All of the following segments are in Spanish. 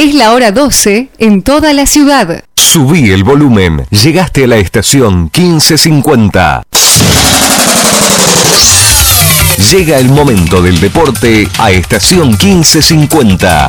Es la hora 12 en toda la ciudad. Subí el volumen. Llegaste a la estación 1550. Llega el momento del deporte a estación 1550.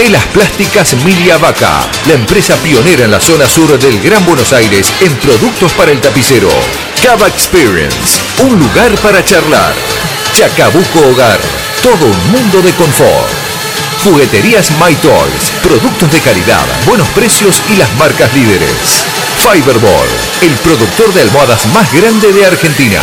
Telas Plásticas Milia Vaca, la empresa pionera en la zona sur del Gran Buenos Aires en productos para el tapicero. Cava Experience, un lugar para charlar. Chacabuco Hogar, todo un mundo de confort. Jugueterías My Toys, productos de calidad, buenos precios y las marcas líderes. Fiberball, el productor de almohadas más grande de Argentina.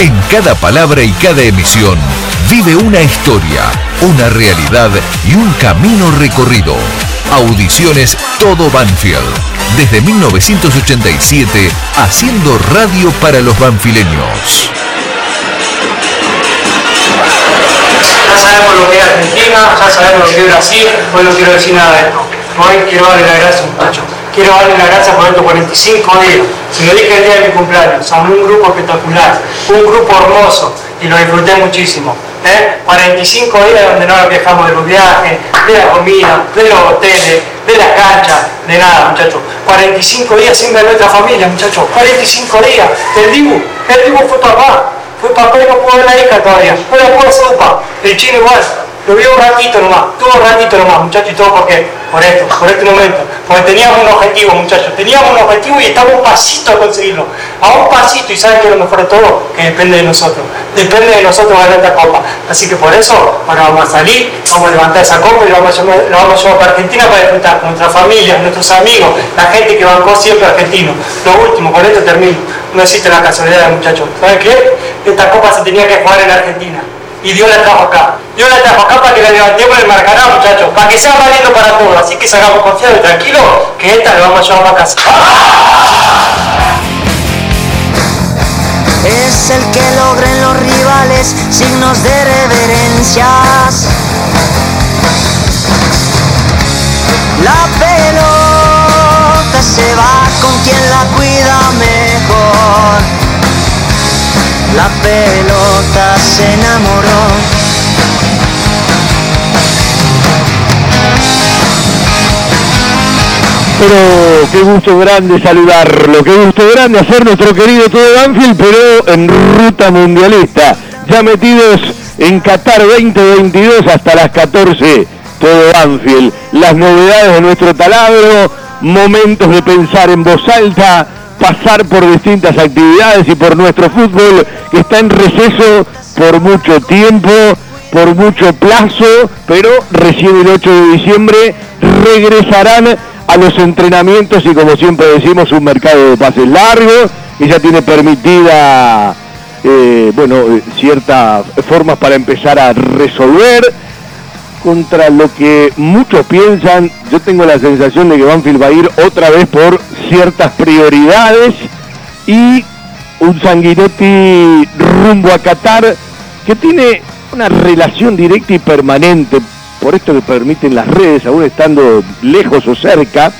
En cada palabra y cada emisión vive una historia, una realidad y un camino recorrido. Audiciones Todo Banfield. Desde 1987, haciendo radio para los banfileños. Ya sabemos lo que es Argentina, ya sabemos lo que es Brasil, hoy no quiero decir nada de esto. Hoy quiero darle las gracias, muchachos. Quiero darle las gracias por estos 45 días. Se lo dije el día de mi cumpleaños. Son un grupo espectacular, un grupo hermoso y lo disfruté muchísimo. ¿eh? 45 días donde no nos quejamos de los viajes, de la comida, de los hoteles, de la cancha, de nada, muchachos. 45 días sin ver nuestra familia, muchachos. 45 días. El Dibu, el Dibu fue papá. Fue papá y no pudo ver la hija todavía. No la puedo sopa. El chino igual. Lo vio un ratito nomás, tuvo un ratito nomás, muchachos, y todo porque, por esto, por este momento, porque teníamos un objetivo, muchachos, teníamos un objetivo y estamos un pasito a conseguirlo, a un pasito, y saben que lo mejor de todo, que depende de nosotros, depende de nosotros ganar esta copa, así que por eso, ahora vamos a salir, vamos a levantar esa copa y lo vamos a llevar, lo vamos a llevar para Argentina para disfrutar con nuestra familia, nuestros amigos, la gente que bancó siempre argentino. Lo último, con esto termino, no existe la casualidad, muchachos, ¿saben qué? Esta copa se tenía que jugar en Argentina y Dios la trajo acá. Dios la trajo acá para que la levantemos en el Maracaná, muchachos, para que sea valiendo para todos. Así que salgamos confiados y tranquilos, que esta la vamos a llevar a casa. Es el que logren los rivales signos de reverencias. La pelota se va con quien la cuida mejor. La pelota se enamoró. Pero qué gusto grande saludarlo, qué gusto grande hacer nuestro querido todo Banfield, pero en ruta mundialista. Ya metidos en Qatar 2022 hasta las 14, todo Banfield. Las novedades de nuestro taladro, momentos de pensar en voz alta, pasar por distintas actividades y por nuestro fútbol que está en receso por mucho tiempo, por mucho plazo, pero recién el 8 de diciembre regresarán a los entrenamientos y como siempre decimos un mercado de pases largos y ya tiene permitida eh, bueno ciertas formas para empezar a resolver contra lo que muchos piensan, yo tengo la sensación de que Banfield va a ir otra vez por ciertas prioridades y un Sanguinetti rumbo a Qatar que tiene una relación directa y permanente, por esto que permiten las redes, aún estando lejos o cerca,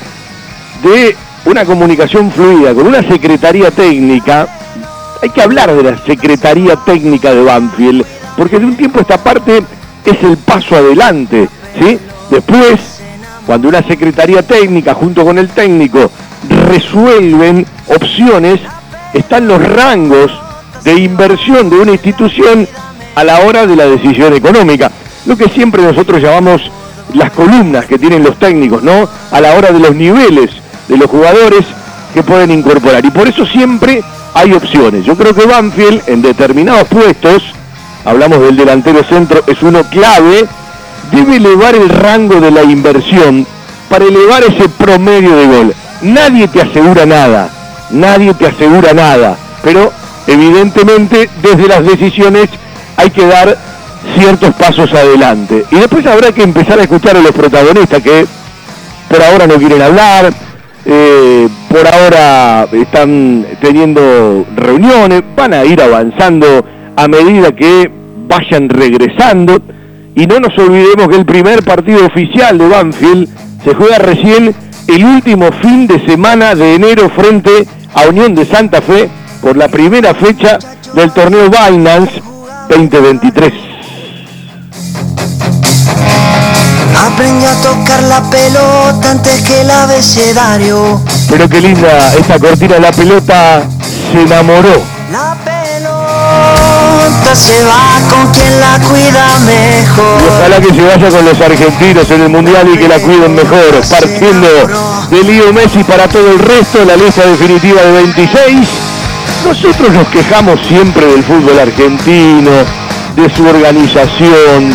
de una comunicación fluida con una secretaría técnica. Hay que hablar de la secretaría técnica de Banfield, porque de un tiempo esta parte es el paso adelante, ¿sí? Después, cuando una secretaría técnica junto con el técnico resuelven opciones, están los rangos de inversión de una institución a la hora de la decisión económica. Lo que siempre nosotros llamamos las columnas que tienen los técnicos, ¿no? A la hora de los niveles de los jugadores que pueden incorporar. Y por eso siempre hay opciones. Yo creo que Banfield en determinados puestos hablamos del delantero centro, es uno clave, debe elevar el rango de la inversión para elevar ese promedio de gol. Nadie te asegura nada, nadie te asegura nada, pero evidentemente desde las decisiones hay que dar ciertos pasos adelante. Y después habrá que empezar a escuchar a los protagonistas que por ahora no quieren hablar, eh, por ahora están teniendo reuniones, van a ir avanzando a medida que vayan regresando. Y no nos olvidemos que el primer partido oficial de Banfield se juega recién el último fin de semana de enero frente a Unión de Santa Fe por la primera fecha del torneo Binance 2023. Aprendió a tocar la pelota antes que el abecedario. Pero qué linda esta cortina, la pelota se enamoró. La pelota se va con quien la cuida mejor. Ojalá que se vaya con los argentinos en el Mundial y que la cuiden mejor. Partiendo de Leo Messi para todo el resto, la lista definitiva de 26. Nosotros nos quejamos siempre del fútbol argentino, de su organización,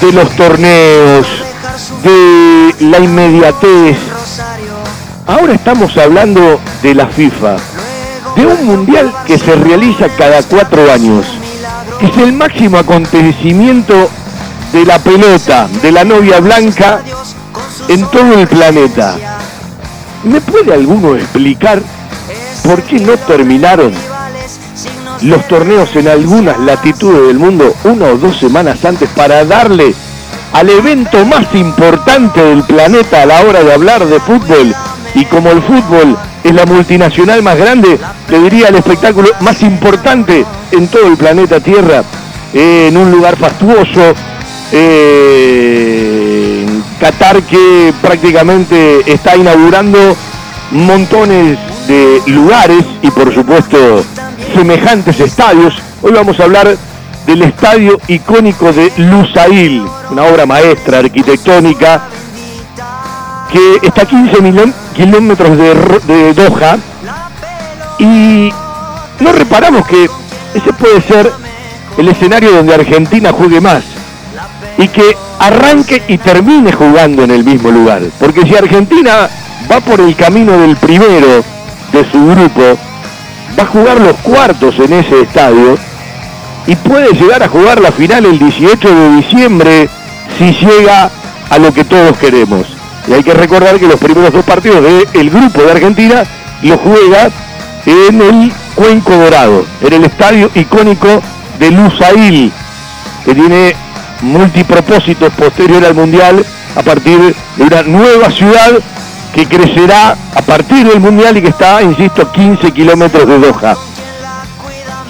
de los torneos, de la inmediatez. Ahora estamos hablando de la FIFA, de un mundial que se realiza cada cuatro años, es el máximo acontecimiento de la pelota, de la novia blanca en todo el planeta. ¿Me puede alguno explicar por qué no terminaron los torneos en algunas latitudes del mundo una o dos semanas antes para darle al evento más importante del planeta a la hora de hablar de fútbol y como el fútbol es la multinacional más grande, le diría el espectáculo más importante en todo el planeta Tierra, en un lugar fastuoso, eh, Qatar que prácticamente está inaugurando montones de lugares y por supuesto semejantes estadios. Hoy vamos a hablar del estadio icónico de Lusail, una obra maestra arquitectónica que está a 15 kilómetros de, de Doha y no reparamos que ese puede ser el escenario donde Argentina juegue más y que arranque y termine jugando en el mismo lugar. Porque si Argentina va por el camino del primero de su grupo, va a jugar los cuartos en ese estadio y puede llegar a jugar la final el 18 de diciembre si llega a lo que todos queremos. Y hay que recordar que los primeros dos partidos del grupo de Argentina lo juega en el Cuenco Dorado, en el estadio icónico de Lusail, que tiene multipropósitos posterior al Mundial a partir de una nueva ciudad que crecerá a partir del Mundial y que está, insisto, 15 kilómetros de Doha.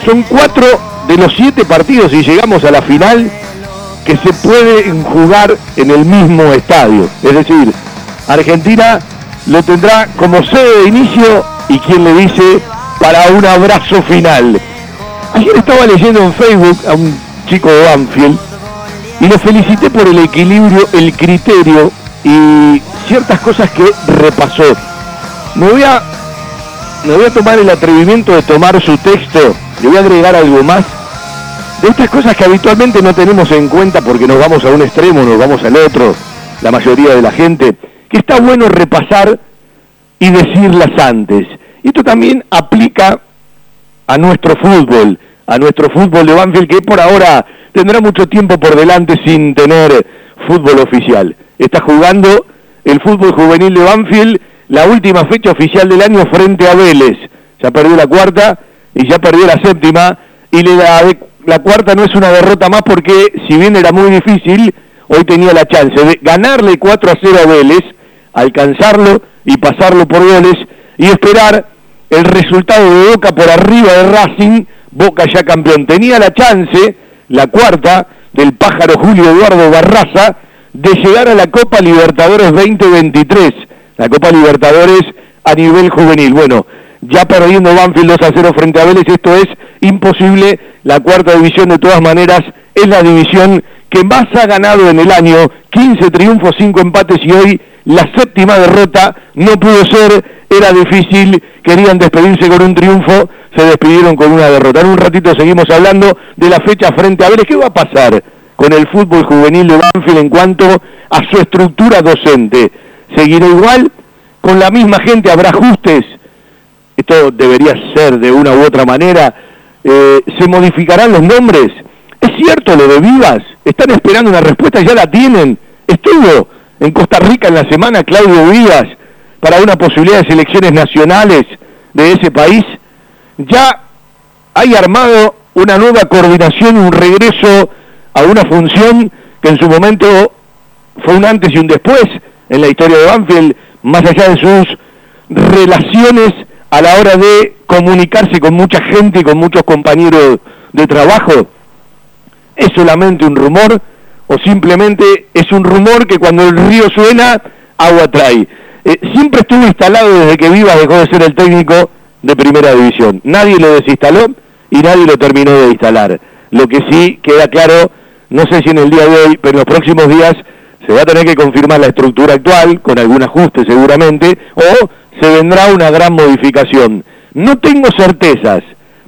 Son cuatro de los siete partidos y llegamos a la final que se pueden jugar en el mismo estadio. Es decir, Argentina lo tendrá como sede de inicio y quien le dice para un abrazo final. Ayer estaba leyendo en Facebook a un chico de Banfield y lo felicité por el equilibrio, el criterio y ciertas cosas que repasó. Me voy a, me voy a tomar el atrevimiento de tomar su texto, le voy a agregar algo más de estas cosas que habitualmente no tenemos en cuenta porque nos vamos a un extremo, nos vamos al otro, la mayoría de la gente, que está bueno repasar y decirlas antes. Esto también aplica a nuestro fútbol, a nuestro fútbol de Banfield, que por ahora tendrá mucho tiempo por delante sin tener fútbol oficial. Está jugando el fútbol juvenil de Banfield la última fecha oficial del año frente a Vélez. Ya perdió la cuarta y ya perdió la séptima y le da la cuarta no es una derrota más porque si bien era muy difícil, hoy tenía la chance de ganarle 4 a 0 a Vélez, alcanzarlo y pasarlo por goles y esperar el resultado de Boca por arriba de Racing, Boca ya campeón. Tenía la chance, la cuarta, del pájaro Julio Eduardo Barraza, de llegar a la Copa Libertadores 2023, la Copa Libertadores a nivel juvenil. Bueno, ya perdiendo Banfield 2 a 0 frente a Vélez, esto es imposible. La cuarta división de todas maneras es la división que más ha ganado en el año, 15 triunfos, 5 empates y hoy la séptima derrota no pudo ser, era difícil, querían despedirse con un triunfo, se despidieron con una derrota. En un ratito seguimos hablando de la fecha frente a Vélez. ¿Qué va a pasar con el fútbol juvenil de Banfield en cuanto a su estructura docente? ¿Seguirá igual? ¿Con la misma gente habrá ajustes? Esto debería ser de una u otra manera. Eh, ¿Se modificarán los nombres? ¿Es cierto lo de Vivas? ¿Están esperando una respuesta? ¿Ya la tienen? Estuvo en Costa Rica en la semana Claudio Vivas para una posibilidad de selecciones nacionales de ese país. Ya hay armado una nueva coordinación, un regreso a una función que en su momento fue un antes y un después en la historia de Banfield, más allá de sus relaciones a la hora de comunicarse con mucha gente y con muchos compañeros de trabajo. ¿Es solamente un rumor o simplemente es un rumor que cuando el río suena, agua trae? Eh, siempre estuvo instalado desde que Viva dejó de ser el técnico de primera división. Nadie lo desinstaló y nadie lo terminó de instalar. Lo que sí queda claro, no sé si en el día de hoy, pero en los próximos días se va a tener que confirmar la estructura actual, con algún ajuste seguramente, o se vendrá una gran modificación. No tengo certezas,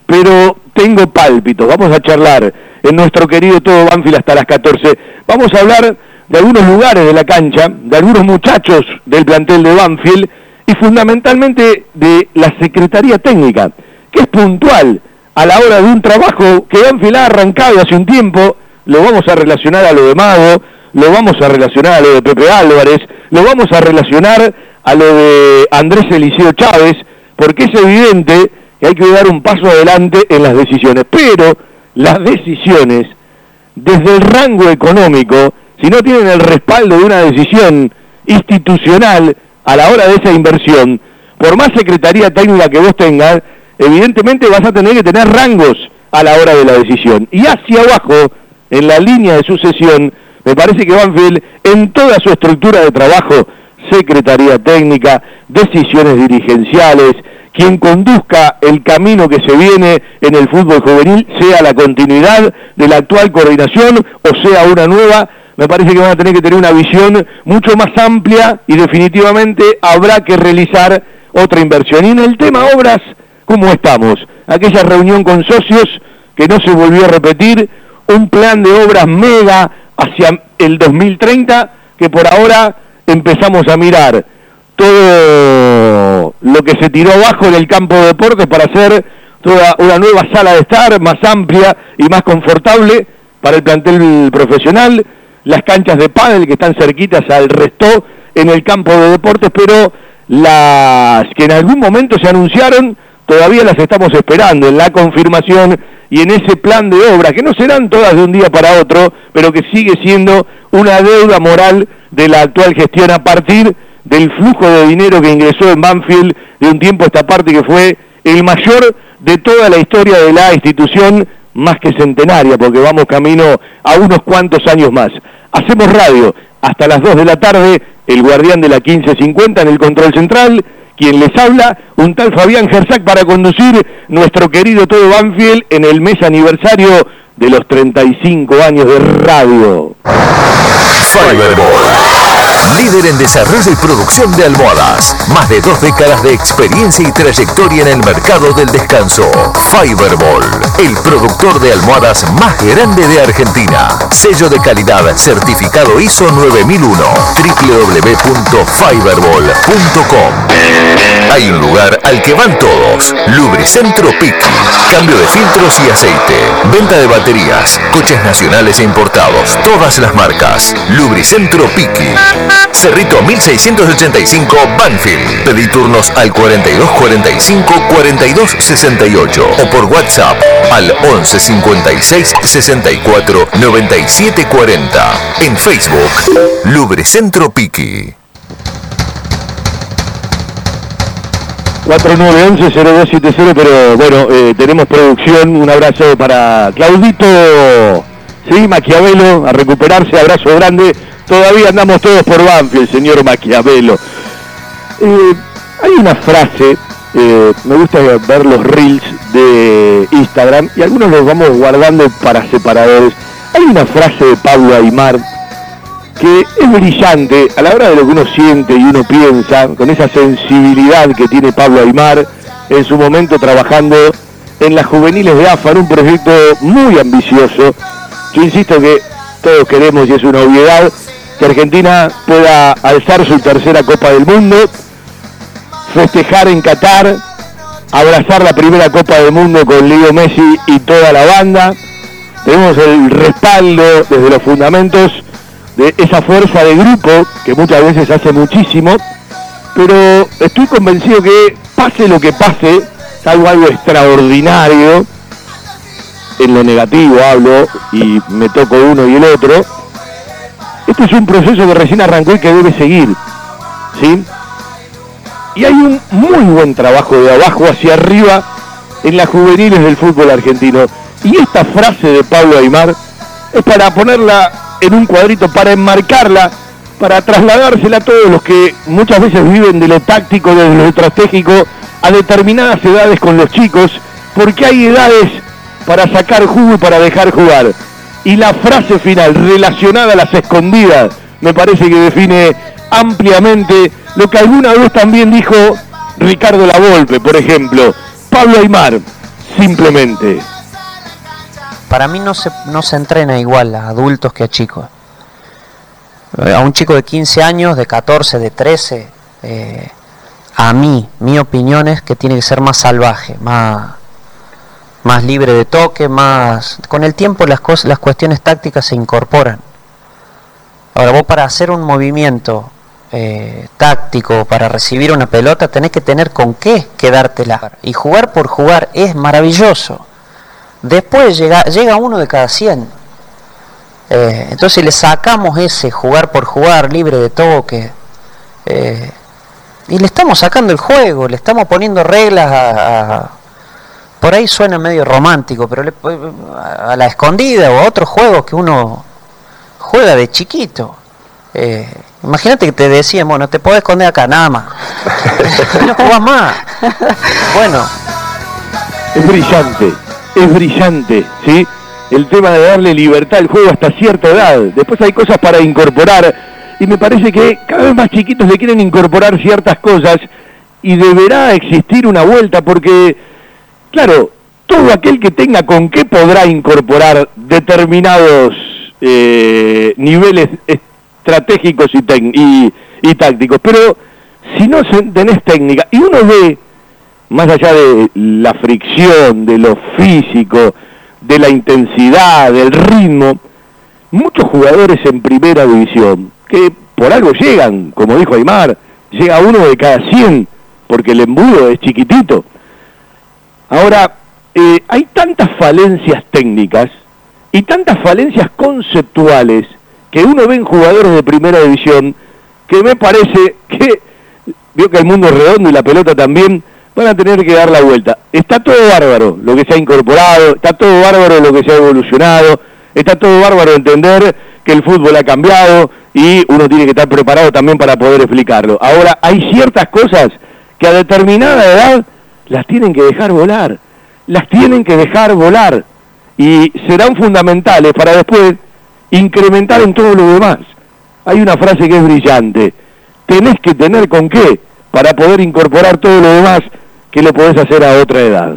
pero tengo pálpitos. Vamos a charlar en nuestro querido Todo Banfield hasta las 14. Vamos a hablar de algunos lugares de la cancha, de algunos muchachos del plantel de Banfield y fundamentalmente de la Secretaría Técnica, que es puntual a la hora de un trabajo que Banfield ha arrancado hace un tiempo, lo vamos a relacionar a lo de Mago, lo vamos a relacionar a lo de Pepe Álvarez, lo vamos a relacionar a lo de Andrés Eliseo Chávez, porque es evidente que hay que dar un paso adelante en las decisiones, pero las decisiones, desde el rango económico, si no tienen el respaldo de una decisión institucional a la hora de esa inversión, por más secretaría técnica que vos tengas, evidentemente vas a tener que tener rangos a la hora de la decisión. Y hacia abajo, en la línea de sucesión, me parece que Banfield, en toda su estructura de trabajo, secretaría técnica, decisiones dirigenciales, quien conduzca el camino que se viene en el fútbol juvenil, sea la continuidad de la actual coordinación o sea una nueva, me parece que van a tener que tener una visión mucho más amplia y definitivamente habrá que realizar otra inversión. Y en el tema obras, ¿cómo estamos? Aquella reunión con socios que no se volvió a repetir, un plan de obras mega hacia el 2030 que por ahora empezamos a mirar todo lo que se tiró abajo en el campo de deportes para hacer toda una nueva sala de estar más amplia y más confortable para el plantel profesional, las canchas de pádel que están cerquitas al resto en el campo de deportes, pero las que en algún momento se anunciaron todavía las estamos esperando en la confirmación y en ese plan de obra, que no serán todas de un día para otro, pero que sigue siendo una deuda moral de la actual gestión a partir del flujo de dinero que ingresó en Banfield de un tiempo a esta parte que fue el mayor de toda la historia de la institución, más que centenaria, porque vamos camino a unos cuantos años más. Hacemos radio hasta las 2 de la tarde, el guardián de la 1550 en el control central, quien les habla, un tal Fabián Gersac para conducir nuestro querido Todo Banfield en el mes aniversario de los 35 años de radio. Líder en desarrollo y producción de almohadas. Más de dos décadas de experiencia y trayectoria en el mercado del descanso. Fiberball, el productor de almohadas más grande de Argentina. Sello de calidad certificado ISO 9001. www.fiberball.com. Hay un lugar al que van todos. Lubricentro Piqui. Cambio de filtros y aceite. Venta de baterías. Coches nacionales e importados. Todas las marcas. Lubricentro Piqui. Cerrito 1685 Banfield. Pedí turnos al 4245 4268 o por WhatsApp al 11 56 64 97 40. En Facebook, Lubricentro Piqui. 4911-0270, pero bueno, eh, tenemos producción. Un abrazo para Claudito, sí, Maquiavelo, a recuperarse, abrazo grande. Todavía andamos todos por Banfield, señor Maquiavelo. Eh, hay una frase, eh, me gusta ver los reels de Instagram y algunos los vamos guardando para separadores. Hay una frase de Pablo Aymar que es brillante a la hora de lo que uno siente y uno piensa, con esa sensibilidad que tiene Pablo Aymar en su momento trabajando en las juveniles de AFA, en un proyecto muy ambicioso. Yo insisto que todos queremos, y es una obviedad, que Argentina pueda alzar su tercera Copa del Mundo, festejar en Qatar, abrazar la primera Copa del Mundo con Leo Messi y toda la banda. Tenemos el respaldo desde los fundamentos de esa fuerza de grupo que muchas veces hace muchísimo, pero estoy convencido que pase lo que pase, salvo algo extraordinario, en lo negativo hablo y me toco uno y el otro, este es un proceso que recién arrancó y que debe seguir, ¿sí? Y hay un muy buen trabajo de abajo hacia arriba en las juveniles del fútbol argentino. Y esta frase de Pablo Aymar es para ponerla en un cuadrito para enmarcarla, para trasladársela a todos los que muchas veces viven de lo táctico, de lo estratégico, a determinadas edades con los chicos, porque hay edades para sacar jugo y para dejar jugar. Y la frase final relacionada a las escondidas me parece que define ampliamente lo que alguna vez también dijo Ricardo Lavolpe, por ejemplo. Pablo Aymar, simplemente. Para mí no se, no se entrena igual a adultos que a chicos. Eh, A un chico de 15 años, de 14, de 13, eh, a mí, mi opinión es que tiene que ser más salvaje, más, más libre de toque, más... Con el tiempo las, cosas, las cuestiones tácticas se incorporan. Ahora vos para hacer un movimiento eh, táctico, para recibir una pelota, tenés que tener con qué quedártela. Y jugar por jugar es maravilloso. Después llega, llega uno de cada 100. Eh, entonces le sacamos ese jugar por jugar, libre de toque. eh, y le estamos sacando el juego, le estamos poniendo reglas a, a- por ahí suena medio romántico, pero le- a la escondida o a otros juegos que uno juega de chiquito. Eh, imagínate que te decían, bueno, te podés esconder acá, nada más. No más. Bueno, Es brillante, es brillante, ¿sí? El tema de darle libertad al juego hasta cierta edad. Después hay cosas para incorporar y me parece que cada vez más chiquitos le quieren incorporar ciertas cosas y deberá existir una vuelta porque, claro, todo aquel que tenga con qué podrá incorporar determinados eh, niveles estratégicos y, y, y tácticos. Pero si no tenés técnica y uno ve más allá de la fricción, de lo físico, de la intensidad, del ritmo, muchos jugadores en primera división que por algo llegan, como dijo Aymar, llega uno de cada 100, porque el embudo es chiquitito. Ahora, eh, hay tantas falencias técnicas y tantas falencias conceptuales que uno ve en jugadores de primera división que me parece que, veo que el mundo es redondo y la pelota también, van a tener que dar la vuelta. Está todo bárbaro lo que se ha incorporado, está todo bárbaro lo que se ha evolucionado, está todo bárbaro entender que el fútbol ha cambiado y uno tiene que estar preparado también para poder explicarlo. Ahora, hay ciertas cosas que a determinada edad las tienen que dejar volar, las tienen que dejar volar y serán fundamentales para después incrementar en todo lo demás. Hay una frase que es brillante, tenés que tener con qué para poder incorporar todo lo demás que lo podés hacer a otra edad.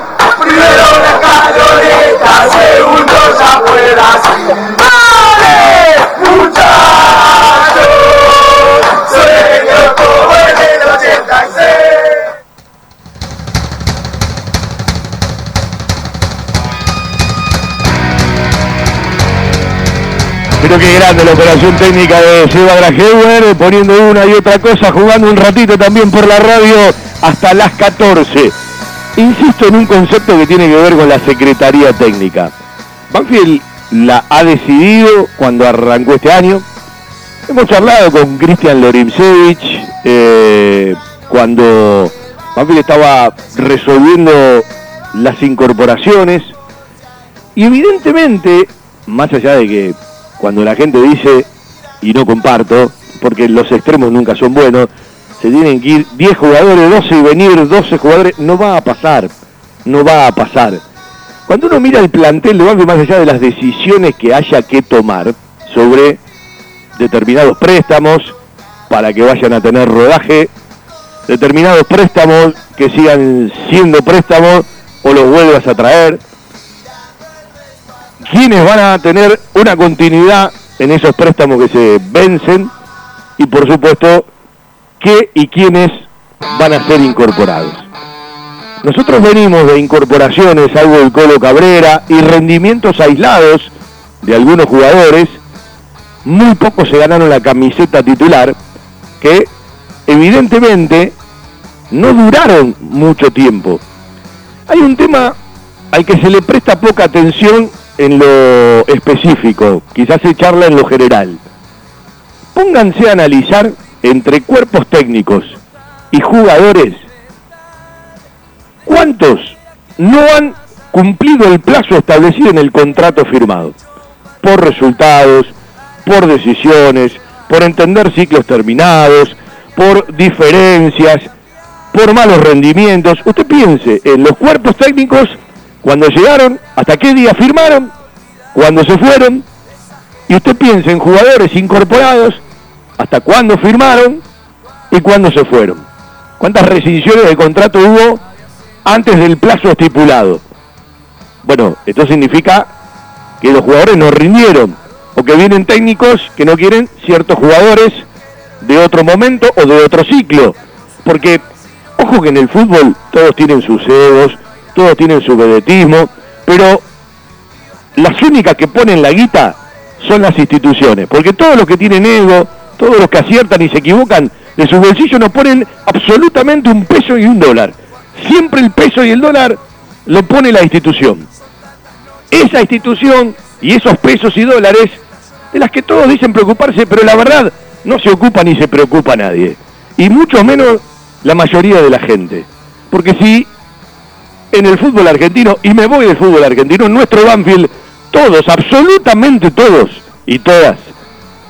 primero la escaloneta, segundo ya fue así. ¡Vale, muchachos! Sueño como en el 86. Pero qué grande la operación técnica de Seba Grajeuer, poniendo una y otra cosa, jugando un ratito también por la radio hasta las 14. Insisto en un concepto que tiene que ver con la Secretaría Técnica. Banfield la ha decidido cuando arrancó este año. Hemos charlado con Cristian Lorimsevich eh, cuando Banfield estaba resolviendo las incorporaciones y evidentemente, más allá de que cuando la gente dice, y no comparto, porque los extremos nunca son buenos, se tienen que ir 10 jugadores, 12 y venir 12 jugadores, no va a pasar, no va a pasar. Cuando uno mira el plantel de Banfield, más allá de las decisiones que haya que tomar sobre determinados préstamos para que vayan a tener rodaje, determinados préstamos que sigan siendo préstamos o los vuelvas a traer, quienes van a tener una continuidad en esos préstamos que se vencen y por supuesto qué y quiénes van a ser incorporados. Nosotros venimos de incorporaciones, algo del Colo Cabrera y rendimientos aislados de algunos jugadores. Muy pocos se ganaron la camiseta titular, que evidentemente no duraron mucho tiempo. Hay un tema al que se le presta poca atención en lo específico, quizás se charla en lo general. Pónganse a analizar entre cuerpos técnicos y jugadores cuántos no han cumplido el plazo establecido en el contrato firmado, por resultados, por decisiones, por entender ciclos terminados, por diferencias, por malos rendimientos. Usted piense en los cuerpos técnicos cuando llegaron, hasta qué día firmaron, cuando se fueron, y usted piense en jugadores incorporados, hasta cuándo firmaron y cuándo se fueron. ¿Cuántas rescisiones de contrato hubo antes del plazo estipulado? Bueno, esto significa que los jugadores no rindieron o que vienen técnicos que no quieren ciertos jugadores de otro momento o de otro ciclo. Porque, ojo que en el fútbol todos tienen sus egos, todos tienen su vedetismo, pero las únicas que ponen la guita son las instituciones. Porque todos los que tienen ego, todos los que aciertan y se equivocan, de sus bolsillos no ponen absolutamente un peso y un dólar. Siempre el peso y el dólar lo pone la institución. Esa institución y esos pesos y dólares de las que todos dicen preocuparse, pero la verdad no se ocupa ni se preocupa nadie. Y mucho menos la mayoría de la gente. Porque si en el fútbol argentino, y me voy del fútbol argentino, en nuestro Banfield, todos, absolutamente todos y todas,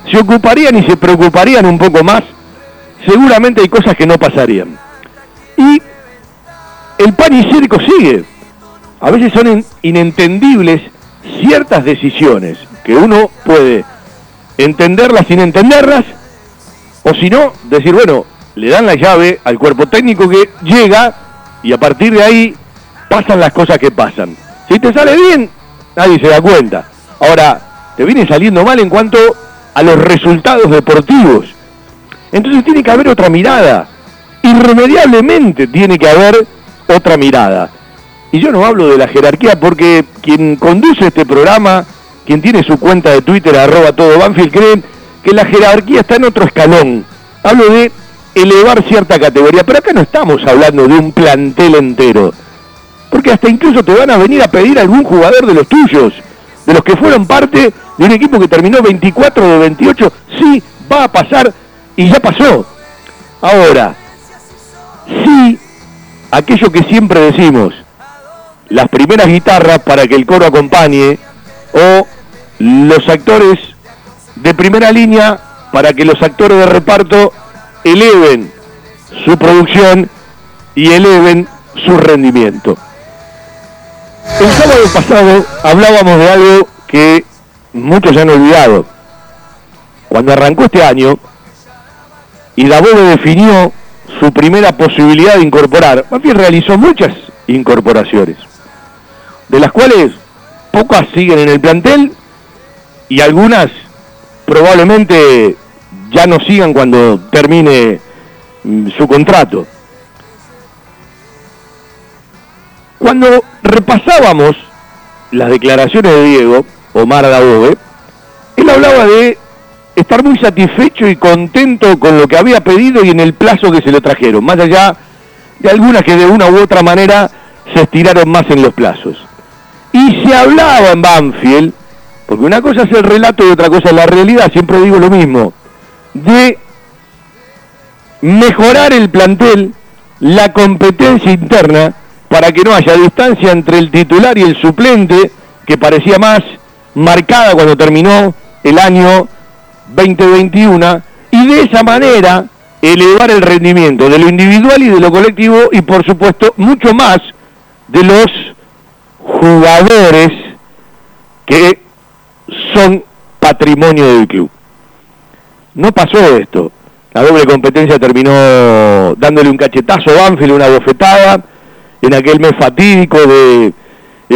se ocuparían y se preocuparían un poco más, seguramente hay cosas que no pasarían. Y el pan y circo sigue. A veces son inentendibles ciertas decisiones que uno puede entenderlas sin entenderlas, o si no, decir, bueno, le dan la llave al cuerpo técnico que llega y a partir de ahí pasan las cosas que pasan. Si te sale bien, nadie se da cuenta. Ahora, te viene saliendo mal en cuanto a los resultados deportivos. Entonces tiene que haber otra mirada. Irremediablemente tiene que haber otra mirada. Y yo no hablo de la jerarquía porque quien conduce este programa, quien tiene su cuenta de Twitter, arroba todo Banfield, creen que la jerarquía está en otro escalón. Hablo de elevar cierta categoría, pero acá no estamos hablando de un plantel entero. Porque hasta incluso te van a venir a pedir algún jugador de los tuyos, de los que fueron parte de un equipo que terminó 24 de 28. Sí, va a pasar y ya pasó. Ahora, sí, aquello que siempre decimos, las primeras guitarras para que el coro acompañe o los actores de primera línea para que los actores de reparto eleven su producción y eleven su rendimiento. El sábado pasado hablábamos de algo que muchos ya han olvidado. Cuando arrancó este año y Dabove definió su primera posibilidad de incorporar, Banfield realizó muchas incorporaciones, de las cuales pocas siguen en el plantel y algunas probablemente ya no sigan cuando termine mm, su contrato. Cuando repasábamos las declaraciones de Diego, Omar Dabove, él hablaba de estar muy satisfecho y contento con lo que había pedido y en el plazo que se le trajeron, más allá de algunas que de una u otra manera se estiraron más en los plazos. Y se hablaba en Banfield, porque una cosa es el relato y otra cosa es la realidad, siempre digo lo mismo, de mejorar el plantel, la competencia interna, para que no haya distancia entre el titular y el suplente, que parecía más marcada cuando terminó el año 2021 y de esa manera elevar el rendimiento de lo individual y de lo colectivo y por supuesto mucho más de los jugadores que son patrimonio del club. No pasó esto. La doble competencia terminó dándole un cachetazo a Banfield, una bofetada, en aquel mes fatídico de,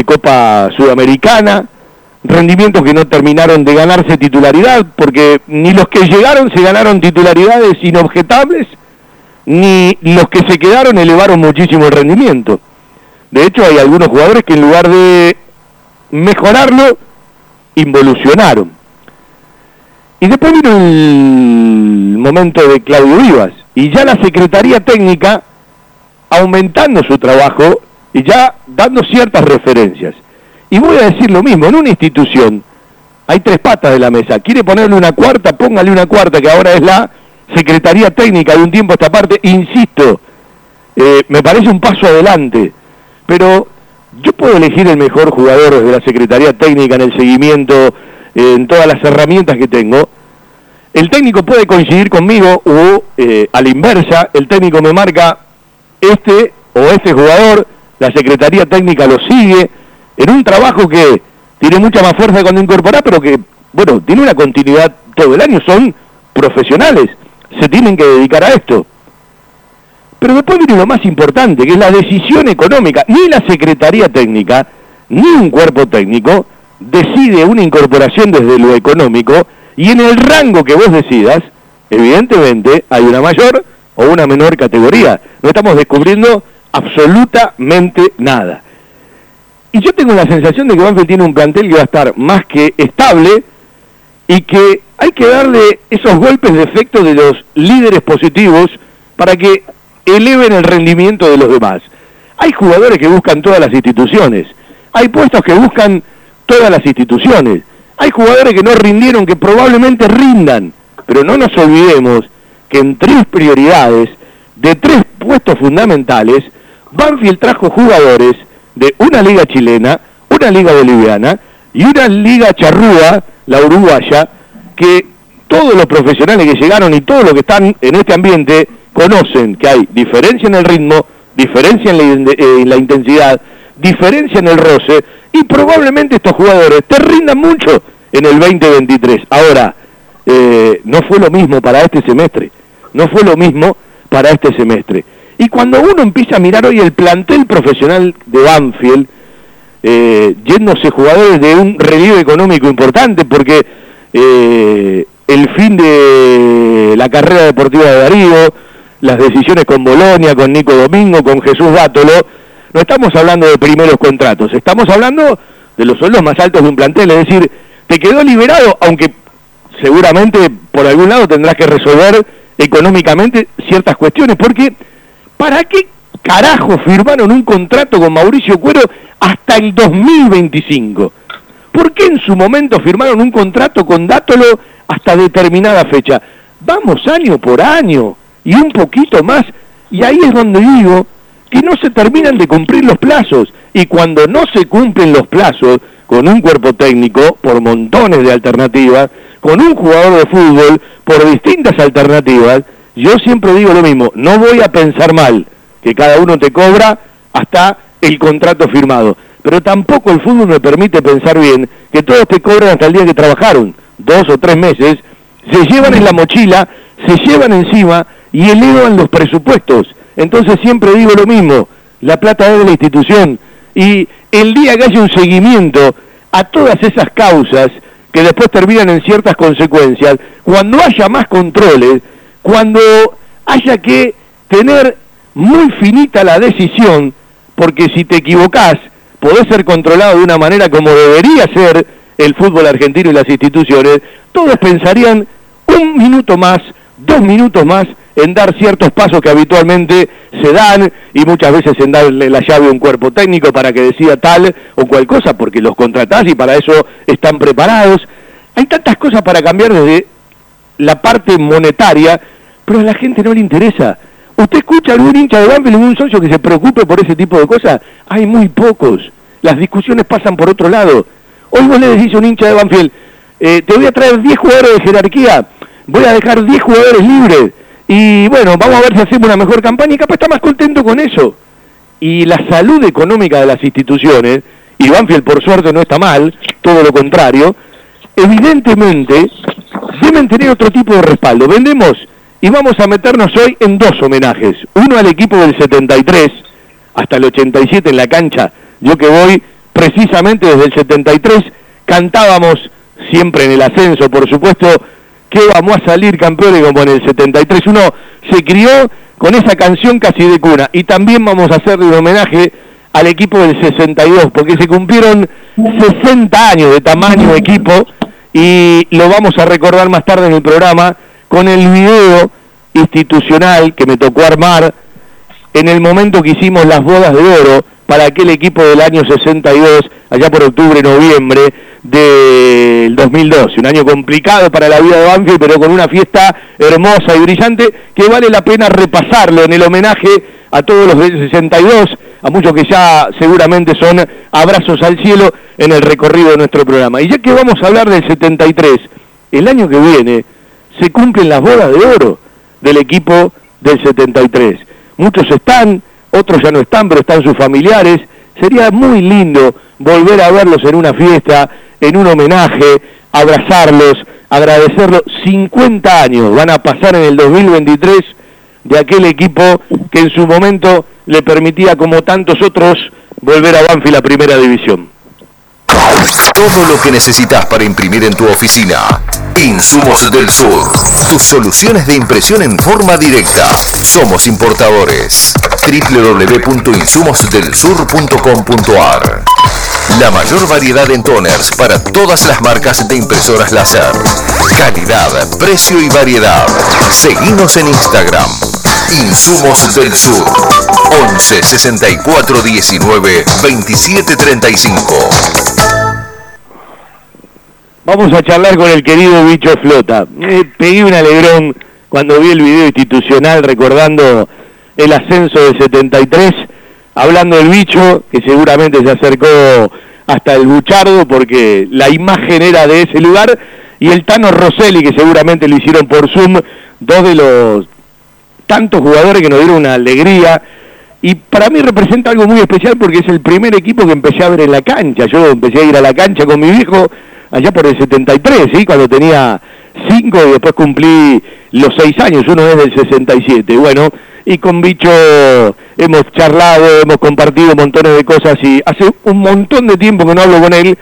Copa Sudamericana. Rendimientos que no terminaron de ganarse titularidad, porque ni los que llegaron se ganaron titularidades inobjetables, ni los que se quedaron elevaron muchísimo el rendimiento. De hecho, hay algunos jugadores que en lugar de mejorarlo, involucionaron. Y después vino el momento de Claudio Vivas, y ya la Secretaría Técnica aumentando su trabajo y ya dando ciertas referencias. Y voy a decir lo mismo, en una institución hay tres patas de la mesa, quiere ponerle una cuarta, póngale una cuarta, que ahora es la Secretaría Técnica de un tiempo a esta parte, insisto, eh, me parece un paso adelante, pero yo puedo elegir el mejor jugador de la Secretaría Técnica en el seguimiento, en todas las herramientas que tengo. El técnico puede coincidir conmigo o eh, a la inversa, el técnico me marca este o este jugador, la Secretaría Técnica lo sigue, en un trabajo que tiene mucha más fuerza cuando incorpora, pero que, bueno, tiene una continuidad todo el año, son profesionales, se tienen que dedicar a esto. Pero después viene lo más importante, que es la decisión económica. Ni la Secretaría Técnica, ni un cuerpo técnico decide una incorporación desde lo económico y en el rango que vos decidas, evidentemente hay una mayor o una menor categoría. No estamos descubriendo absolutamente nada. Y yo tengo la sensación de que Banfield tiene un plantel que va a estar más que estable y que hay que darle esos golpes de efecto de los líderes positivos para que eleven el rendimiento de los demás. Hay jugadores que buscan todas las instituciones, hay puestos que buscan todas las instituciones, hay jugadores que no rindieron, que probablemente rindan, pero no nos olvidemos en tres prioridades, de tres puestos fundamentales, Banfield trajo jugadores de una liga chilena, una liga boliviana y una liga charrúa, la uruguaya, que todos los profesionales que llegaron y todos los que están en este ambiente conocen que hay diferencia en el ritmo, diferencia en la, intensidad, diferencia en el roce, y probablemente estos jugadores te rindan mucho en el 2023. Ahora, eh, no fue lo mismo para este semestre, no fue lo mismo para este semestre. Y cuando uno empieza a mirar hoy el plantel profesional de Banfield, eh, yéndose jugadores de un relieve económico importante, porque eh, el fin de la carrera deportiva de Darío, las decisiones con Bolonia, con Nico Domingo, con Jesús Bátolo, no estamos hablando de primeros contratos, estamos hablando de los sueldos más altos de un plantel, es decir, te quedó liberado, aunque seguramente por algún lado tendrás que resolver económicamente ciertas cuestiones, porque ¿para qué carajo firmaron un contrato con Mauricio Cuero hasta el 2025? ¿Por qué en su momento firmaron un contrato con Dátolo hasta determinada fecha? Vamos año por año y un poquito más. Y ahí es donde digo que no se terminan de cumplir los plazos. Y cuando no se cumplen los plazos con un cuerpo técnico por montones de alternativas, con un jugador de fútbol por distintas alternativas, yo siempre digo lo mismo, no voy a pensar mal que cada uno te cobra hasta el contrato firmado. Pero tampoco el fútbol me permite pensar bien que todos te cobran hasta el día que trabajaron, dos o tres meses, se llevan en la mochila, se llevan encima y elevan los presupuestos. Entonces siempre digo lo mismo, la plata es de la institución y el día que haya un seguimiento a todas esas causas que después terminan en ciertas consecuencias, cuando haya más controles, cuando haya que tener muy finita la decisión, porque si te equivocás, podés ser controlado de una manera como debería ser el fútbol argentino y las instituciones, todos pensarían un minuto más, dos minutos más en dar ciertos pasos que habitualmente se dan y muchas veces en darle la llave a un cuerpo técnico para que decida tal o cual cosa, porque los contratás y para eso están preparados. Hay tantas cosas para cambiar desde la parte monetaria, pero a la gente no le interesa. ¿Usted escucha algún hincha de Banfield, algún socio que se preocupe por ese tipo de cosas? Hay muy pocos. Las discusiones pasan por otro lado. Hoy vos le decís a un hincha de Banfield, eh, te voy a traer 10 jugadores de jerarquía, voy a dejar 10 jugadores libres, y bueno, vamos a ver si hacemos una mejor campaña y capaz está más contento con eso. Y la salud económica de las instituciones, y Banfield por suerte no está mal, todo lo contrario, evidentemente deben tener otro tipo de respaldo. Vendemos y vamos a meternos hoy en dos homenajes. Uno al equipo del 73, hasta el 87 en la cancha. Yo que voy precisamente desde el 73, cantábamos siempre en el ascenso, por supuesto, que vamos a salir campeones como en el 73. Uno se crió con esa canción casi de cuna. Y también vamos a hacerle un homenaje al equipo del 62, porque se cumplieron 60 años de tamaño de equipo y lo vamos a recordar más tarde en el programa con el video institucional que me tocó armar en el momento que hicimos las bodas de oro para aquel equipo del año 62, allá por octubre, noviembre del 2012. Un año complicado para la vida de Banfield, pero con una fiesta hermosa y brillante que vale la pena repasarlo en el homenaje a todos los del 62, a muchos que ya seguramente son abrazos al cielo en el recorrido de nuestro programa. Y ya que vamos a hablar del 73, el año que viene se cumplen las bodas de oro del equipo del 73. Muchos están, otros ya no están, pero están sus familiares. Sería muy lindo volver a verlos en una fiesta, en un homenaje, abrazarlos, agradecerlos. 50 años van a pasar en el 2023 de aquel equipo que en su momento le permitía, como tantos otros, volver a Banfield a Primera División. Todo lo que necesitas para imprimir en tu oficina. Insumos del Sur. Tus soluciones de impresión en forma directa. Somos importadores. www.insumosdelsur.com.ar La mayor variedad en toners para todas las marcas de impresoras láser. Calidad, precio y variedad. Seguimos en Instagram. Insumos del Sur. 11 64 19 27 35. Vamos a charlar con el querido Bicho Flota. Me pegué un alegrón cuando vi el video institucional recordando el ascenso de 73, hablando del bicho, que seguramente se acercó hasta el Buchardo porque la imagen era de ese lugar, y el Tano Rosselli, que seguramente lo hicieron por Zoom, dos de los tantos jugadores que nos dieron una alegría. Y para mí representa algo muy especial porque es el primer equipo que empecé a ver en la cancha. Yo empecé a ir a la cancha con mi viejo allá por el 73, ¿sí? cuando tenía 5 y después cumplí los 6 años, uno es del 67. Bueno, y con Bicho hemos charlado, hemos compartido montones de cosas y hace un montón de tiempo que no hablo con él.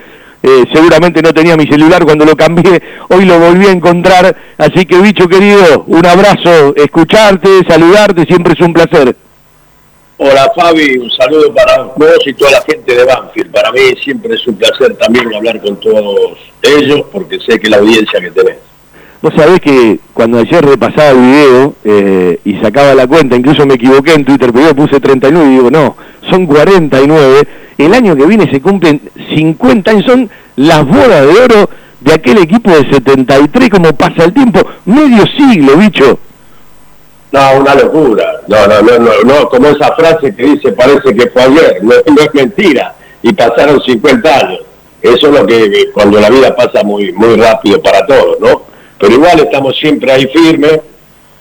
Eh, seguramente no tenía mi celular cuando lo cambié, hoy lo volví a encontrar, así que bicho querido, un abrazo, escucharte, saludarte, siempre es un placer. Hola Fabi, un saludo para vos y toda la gente de Banfield. Para mí siempre es un placer también hablar con todos ellos porque sé que la audiencia que tenés. Vos sabés que cuando ayer repasaba el video eh, y sacaba la cuenta, incluso me equivoqué en Twitter, pero yo puse 39 y digo, no, son 49. El año que viene se cumplen 50 años, son las bodas de oro de aquel equipo de 73, como pasa el tiempo, medio siglo, bicho. No, una locura. No, no, no, no, no, como esa frase que dice parece que fue ayer, no, es mentira. Y pasaron 50 años. Eso es lo que cuando la vida pasa muy, muy rápido para todos, ¿no? Pero igual estamos siempre ahí firmes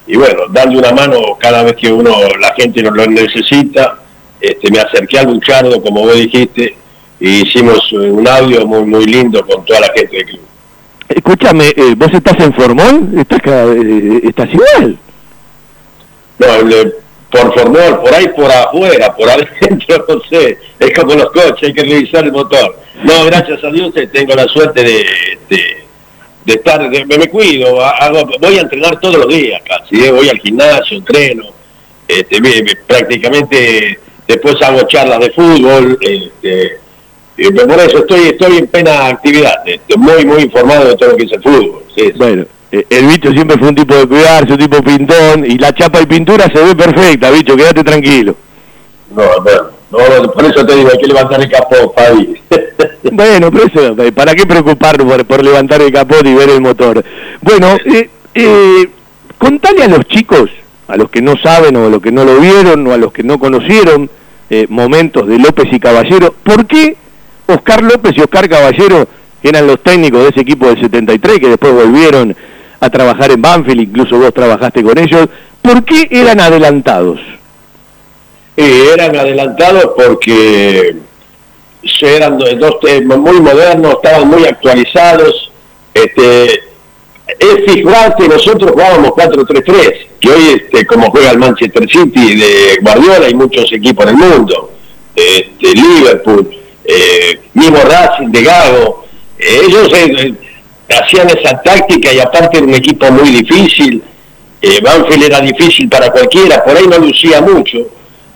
y bueno, darle una mano cada vez que uno, la gente nos lo necesita. Este, me acerqué al Luchardo, como vos dijiste, y hicimos un audio muy, muy lindo con toda la gente del club. Escúchame, eh, ¿vos estás en Formón? ¿Estás, eh, estás igual? No, por Formol, por ahí por afuera, por adentro, no sé, es como los coches, hay que revisar el motor. No, gracias a Dios eh, tengo la suerte de, de, estar, de, me, cuido, hago, voy a entrenar todos los días casi, voy al gimnasio, entreno, este, prácticamente después hago charlas de fútbol, este, por eso estoy, estoy en plena actividad, estoy muy, muy informado de todo lo que es el fútbol. Bueno, eh, el bicho siempre fue un tipo de cuidarse, un tipo pintón, y la chapa y pintura se ve perfecta, bicho, quédate tranquilo. No, no, no por eso te digo, hay que levantar el capó, Fabi. Bueno, pero eso, eh, ¿para qué preocuparnos por, por, levantar el capó y ver el motor? Bueno, eh, eh, contale a los chicos, a los que no saben o a los que no lo vieron o a los que no conocieron momentos de López y Caballero, ¿por qué Oscar López y Oscar Caballero que eran los técnicos de ese equipo del 73, que después volvieron a trabajar en Banfield, incluso vos trabajaste con ellos. ¿Por qué eran adelantados? Eh, eran adelantados porque eran dos, muy modernos, estaban muy actualizados. Este, es figurante, nosotros jugábamos 4-3-3, que hoy este, como juega el Manchester City de Guardiola y muchos equipos en el mundo, este, Liverpool, eh, mismo Racing de Gago, eh, ellos eh, hacían esa táctica y aparte era un equipo muy difícil, Banfield era difícil para cualquiera, por ahí no lucía mucho,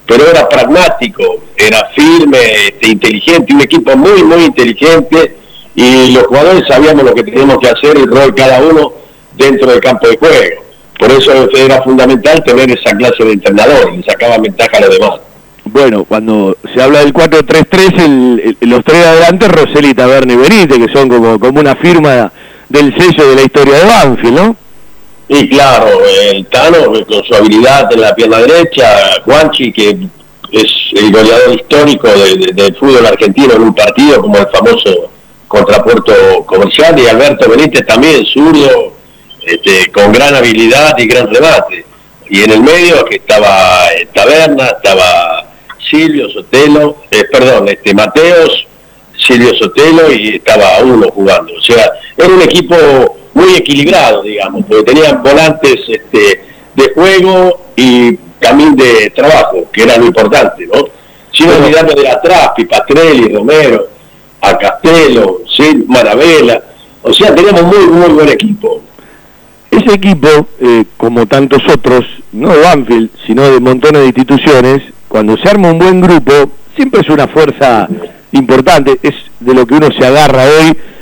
pero era pragmático, era firme, este, inteligente, un equipo muy, muy inteligente y los jugadores sabíamos lo que teníamos que hacer, el rol cada uno dentro del campo de juego. Por eso era fundamental tener esa clase de entrenador, y sacaba ventaja a los demás. Bueno, cuando se habla del 4-3-3, los tres de adelante, Roseli, Taberna y Benítez, que son como, como una firma del sello de la historia de Banfield, ¿no? Y claro, el Tano con su habilidad en la pierna derecha, Juanchi que es el goleador histórico del fútbol argentino en un partido como el famoso contrapuerto comercial y Alberto Benítez también zurdo este, con gran habilidad y gran remate. Y en el medio que estaba eh, Taberna estaba Silvio Sotelo eh, perdón este Mateos Silvio Sotelo y estaba uno jugando. O sea era un equipo muy equilibrado, digamos, porque tenían volantes este, de juego y también de trabajo, que era lo importante, ¿no? Sin olvidarme de atrás, Pipatrelli, Romero, a Castelo, ¿sí? Maravela, o sea, teníamos muy, muy buen equipo. Ese equipo, eh, como tantos otros, no de Banfield, sino de montones de instituciones, cuando se arma un buen grupo, siempre es una fuerza importante, es de lo que uno se agarra hoy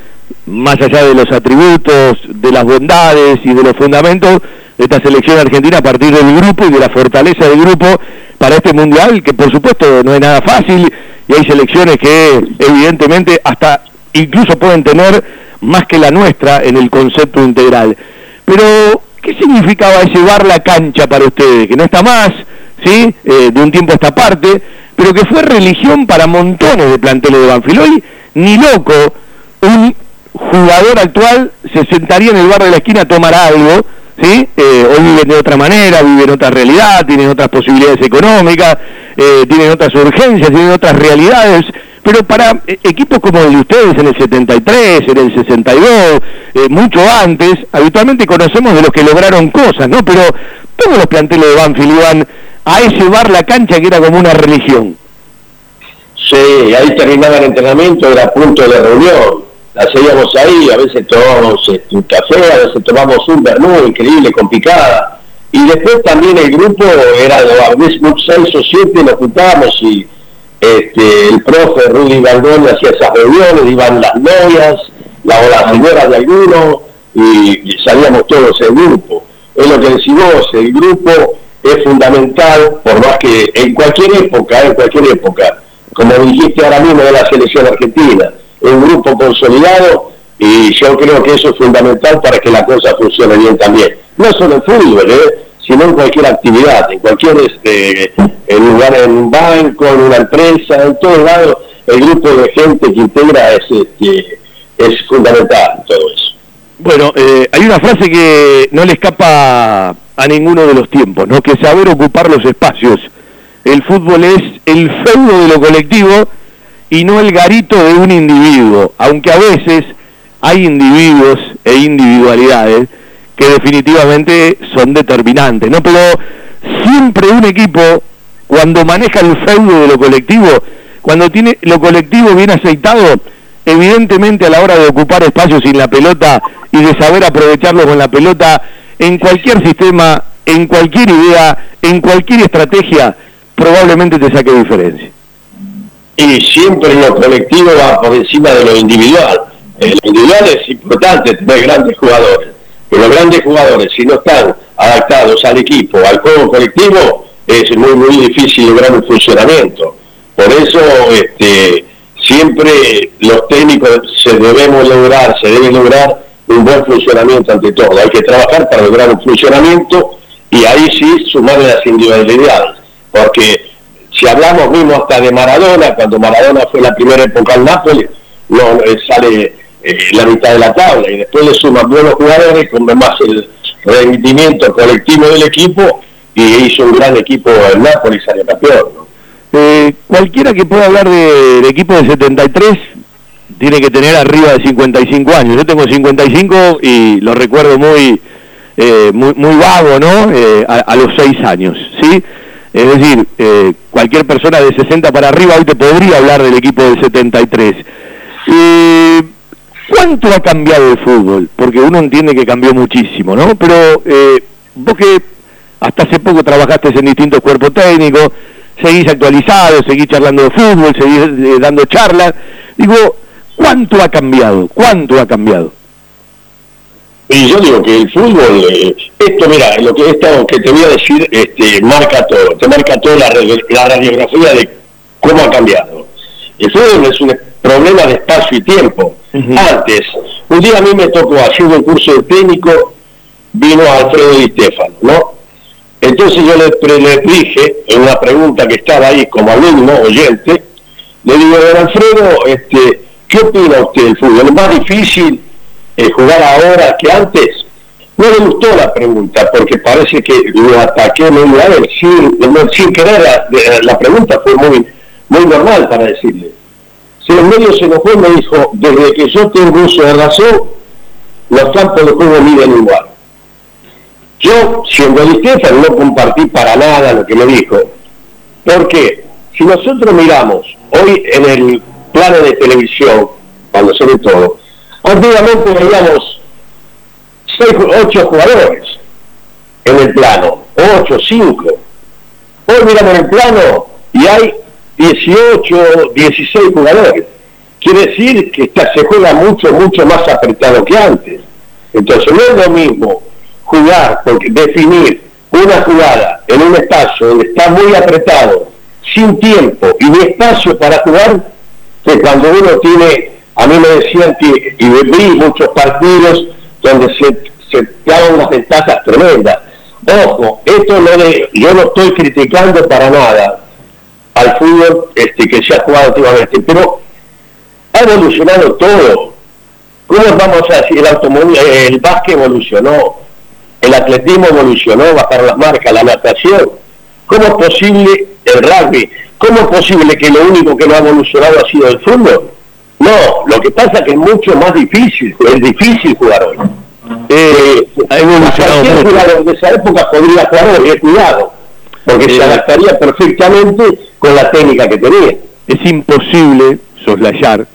más allá de los atributos, de las bondades y de los fundamentos de esta selección argentina a partir del grupo y de la fortaleza del grupo para este mundial, que por supuesto no es nada fácil y hay selecciones que evidentemente hasta incluso pueden tener más que la nuestra en el concepto integral. Pero, ¿qué significaba llevar la cancha para ustedes? Que no está más, ¿sí? Eh, de un tiempo a esta parte, pero que fue religión para montones de planteles de Banfield. Hoy, ni loco, un jugador actual se sentaría en el bar de la esquina a tomar algo, ¿sí? Eh, hoy viven de otra manera, viven otra realidad, tienen otras posibilidades económicas, eh, tienen otras urgencias, tienen otras realidades, pero para eh, equipos como el de ustedes en el 73, en el 62, mucho antes, habitualmente conocemos de los que lograron cosas, ¿no? Pero todos los planteles de Banfield iban a ese bar la cancha que era como una religión. Sí, ahí terminaba el entrenamiento, era punto de reunión la seguíamos ahí, a veces tomamos este, un café, a veces tomamos un vermú increíble, con picada. Y después también el grupo era, a veces seis o siete nos juntábamos y este, el profe Rudy Baldón hacía esas reuniones, iban las novias, la, o las señoras de alguno y, salíamos todos en grupo. Es lo que decimos, el grupo es fundamental, por más que en cualquier época, en cualquier época, como dijiste ahora mismo de la selección argentina, un grupo consolidado y yo creo que eso es fundamental para que la cosa funcione bien también. No solo en fútbol, ¿eh? sino en cualquier actividad, en cualquier este, lugar, en un banco, en una empresa, en todos lados, el grupo de gente que integra es, este, es fundamental todo eso. Bueno, eh, hay una frase que no le escapa a ninguno de los tiempos, ¿no? que saber ocupar los espacios. El fútbol es el feudo de lo colectivo y no el garito de un individuo, aunque a veces hay individuos e individualidades que definitivamente son determinantes, ¿no? Pero siempre un equipo, cuando maneja el feudo de lo colectivo, cuando tiene lo colectivo bien aceitado, evidentemente a la hora de ocupar espacios sin la pelota y de saber aprovecharlo con la pelota, en cualquier sistema, en cualquier idea, en cualquier estrategia, probablemente te saque diferencia y siempre lo colectivo va por encima de lo individual. Lo individual es importante tener grandes jugadores, pero los grandes jugadores, si no están adaptados al equipo, al juego colectivo, es muy, muy difícil lograr un funcionamiento. Por eso, este, siempre los técnicos se debemos lograr, se debe lograr un buen funcionamiento ante todo. Hay que trabajar para lograr un funcionamiento y ahí sí sumar las individualidades, porque si hablamos mismo hasta de Maradona, cuando Maradona fue la primera época en Nápoles, no, eh, sale eh, la mitad de la tabla y después le suman buenos jugadores con más el rendimiento colectivo del equipo y hizo un gran equipo el Napoli y salió campeón. Eh, cualquiera que pueda hablar del equipo de 73 tiene que tener arriba de 55 años. Yo tengo 55 y lo recuerdo muy eh, muy, muy, vago, ¿no? Eh, a, los 6 años, ¿sí? Es decir, cualquier persona de 60 para arriba hoy te podría hablar del equipo de 73. ¿Cuánto ha cambiado el fútbol? Porque uno entiende que cambió muchísimo, ¿no? Pero vos que hasta hace poco trabajaste en distintos cuerpos técnicos, seguís actualizado, seguís charlando de fútbol, seguís eh, dando charlas. Digo, ¿cuánto ha cambiado? ¿Cuánto ha cambiado? Y yo digo que el fútbol, eh, esto mira, lo que esto que te voy a decir, este, marca todo, te marca toda la, radiografía de cómo ha cambiado. El fútbol es un problema de espacio y tiempo. Antes, un día a mí me tocó haciendo un curso de técnico, vino Alfredo Di Stefano, ¿no? Entonces yo le, le, dije, en una pregunta que estaba ahí como alumno, oyente, le digo, don Alfredo, este, ¿qué opina usted del fútbol? ¿Es más difícil eh, jugar ahora que antes? No le gustó la pregunta, porque parece que lo ataqué muy a él, sin, sin querer, la, pregunta fue muy, muy normal para decirle. Si en medio se enojó y me dijo, desde que yo tengo uso de razón, los campos de juego miden igual. Yo, siendo de no compartí para nada lo que me dijo. Porque si nosotros miramos hoy en el plano de televisión, cuando ve todo, antiguamente veíamos 6, 8 jugadores en el plano, 8, 5. Hoy miramos el plano y hay 18, 16 jugadores. Quiere decir que se juega mucho, mucho más apretado que antes. Entonces no es lo mismo jugar, porque definir una jugada en un espacio donde está muy apretado, sin tiempo y de espacio para jugar, que cuando uno tiene, a mí me decían que, y vi muchos partidos donde se, se daban unas ventajas tremendas. Ojo, esto no de, yo no estoy criticando para nada al fútbol este, que se ha jugado últimamente, pero ha evolucionado todo. ¿Cómo vamos a decir? El, automóvil, el básquet evolucionó, el atletismo evolucionó, bajar las marcas, la natación. ¿Cómo es posible el rugby? ¿Cómo es posible que lo único que no ha evolucionado ha sido el fútbol? No, lo que pasa es que es mucho más difícil, es difícil jugar hoy. Eh, cualquier jugador de esa época podría jugar hoy, es cuidado, porque se adaptaría perfectamente con la técnica que tenía. Es imposible soslayar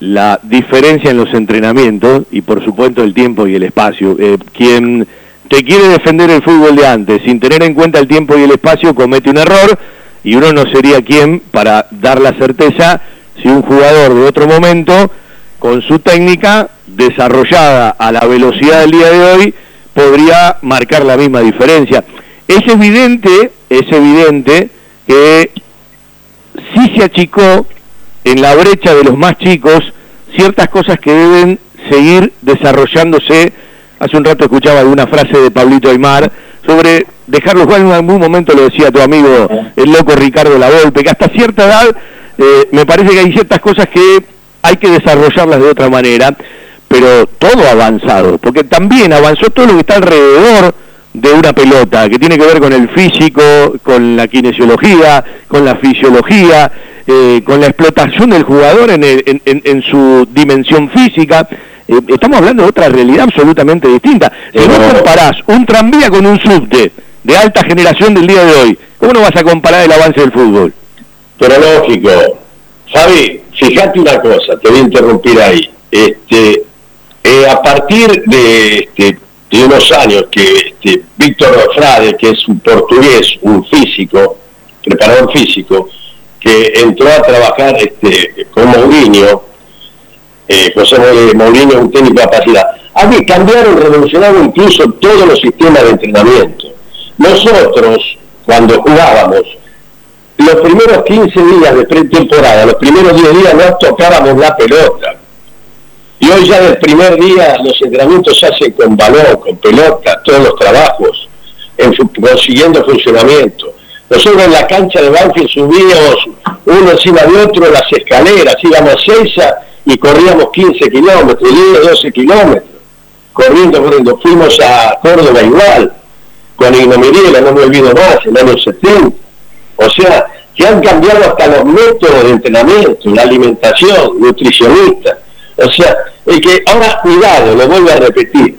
la diferencia en los entrenamientos y por supuesto el tiempo y el espacio. Eh, quien te quiere defender el fútbol de antes sin tener en cuenta el tiempo y el espacio, comete un error y uno no sería quien para dar la certeza si un jugador de otro momento, con su técnica desarrollada a la velocidad del día de hoy, podría marcar la misma diferencia. Es evidente, es evidente que sí se achicó en la brecha de los más chicos ciertas cosas que deben seguir desarrollándose Hace un rato escuchaba alguna frase de Pablito Aymar sobre dejarlo jugar en algún momento, lo decía tu amigo el loco Ricardo Lavolpe, que hasta cierta edad eh, me parece que hay ciertas cosas que hay que desarrollarlas de otra manera, pero todo ha avanzado, porque también avanzó todo lo que está alrededor de una pelota, que tiene que ver con el físico, con la kinesiología, con la fisiología, eh, con la explotación del jugador en, en su dimensión física. Eh, estamos hablando de otra realidad absolutamente distinta. Si no comparás un tranvía con un subte de alta generación del día de hoy, ¿cómo no vas a comparar el avance del fútbol? Pero lógico. Javi, fíjate una cosa, te voy a interrumpir ahí. Este, eh, a partir de, este, de unos años que este, Víctor Frade, que es un portugués, un físico, preparador físico, que entró a trabajar este, con Mourinho, eh, José Mourinho es un técnico de capacidad. Aquí cambiaron, revolucionaron incluso todos los sistemas de entrenamiento. Nosotros, cuando jugábamos, los primeros 15 días de pretemporada, los primeros 10 días no tocábamos la pelota. Y hoy ya del primer día los entrenamientos se hacen con balón, con pelota, todos los trabajos, en consiguiendo funcionamiento. Nosotros en la cancha de Banfield subíamos uno encima de otro las escaleras, íbamos a y corríamos 15 kilómetros, 10, 12 kilómetros, corriendo, corriendo. Fuimos a Córdoba igual, con Ignomiriela, no me olvido más, en el año 70. O sea, que han cambiado hasta los métodos de entrenamiento, la alimentación, nutricionista. O sea, el que ahora, cuidado, lo vuelvo a repetir,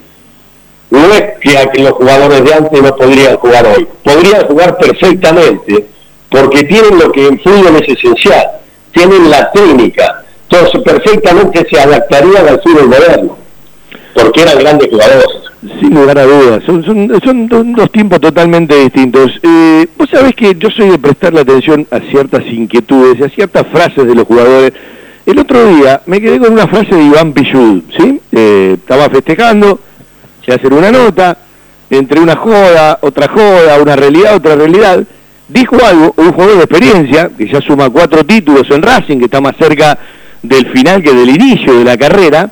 no es que los jugadores de antes no podrían jugar hoy, podrían jugar perfectamente, porque tienen lo que en fútbol es esencial, tienen la técnica, entonces perfectamente se adaptarían al fútbol moderno, porque eran grandes jugadores. Sin lugar a dudas, son, dos tiempos totalmente distintos. Eh, vos sabés que yo soy de prestarle atención a ciertas inquietudes a ciertas frases de los jugadores. El otro día me quedé con una frase de Iván Pichud, ¿sí? Eh, estaba festejando, se hace una nota, entre una joda, otra joda, una realidad, otra realidad. Dijo algo, un jugador de experiencia, que ya suma cuatro títulos en Racing, que está más cerca del final que del inicio de la carrera,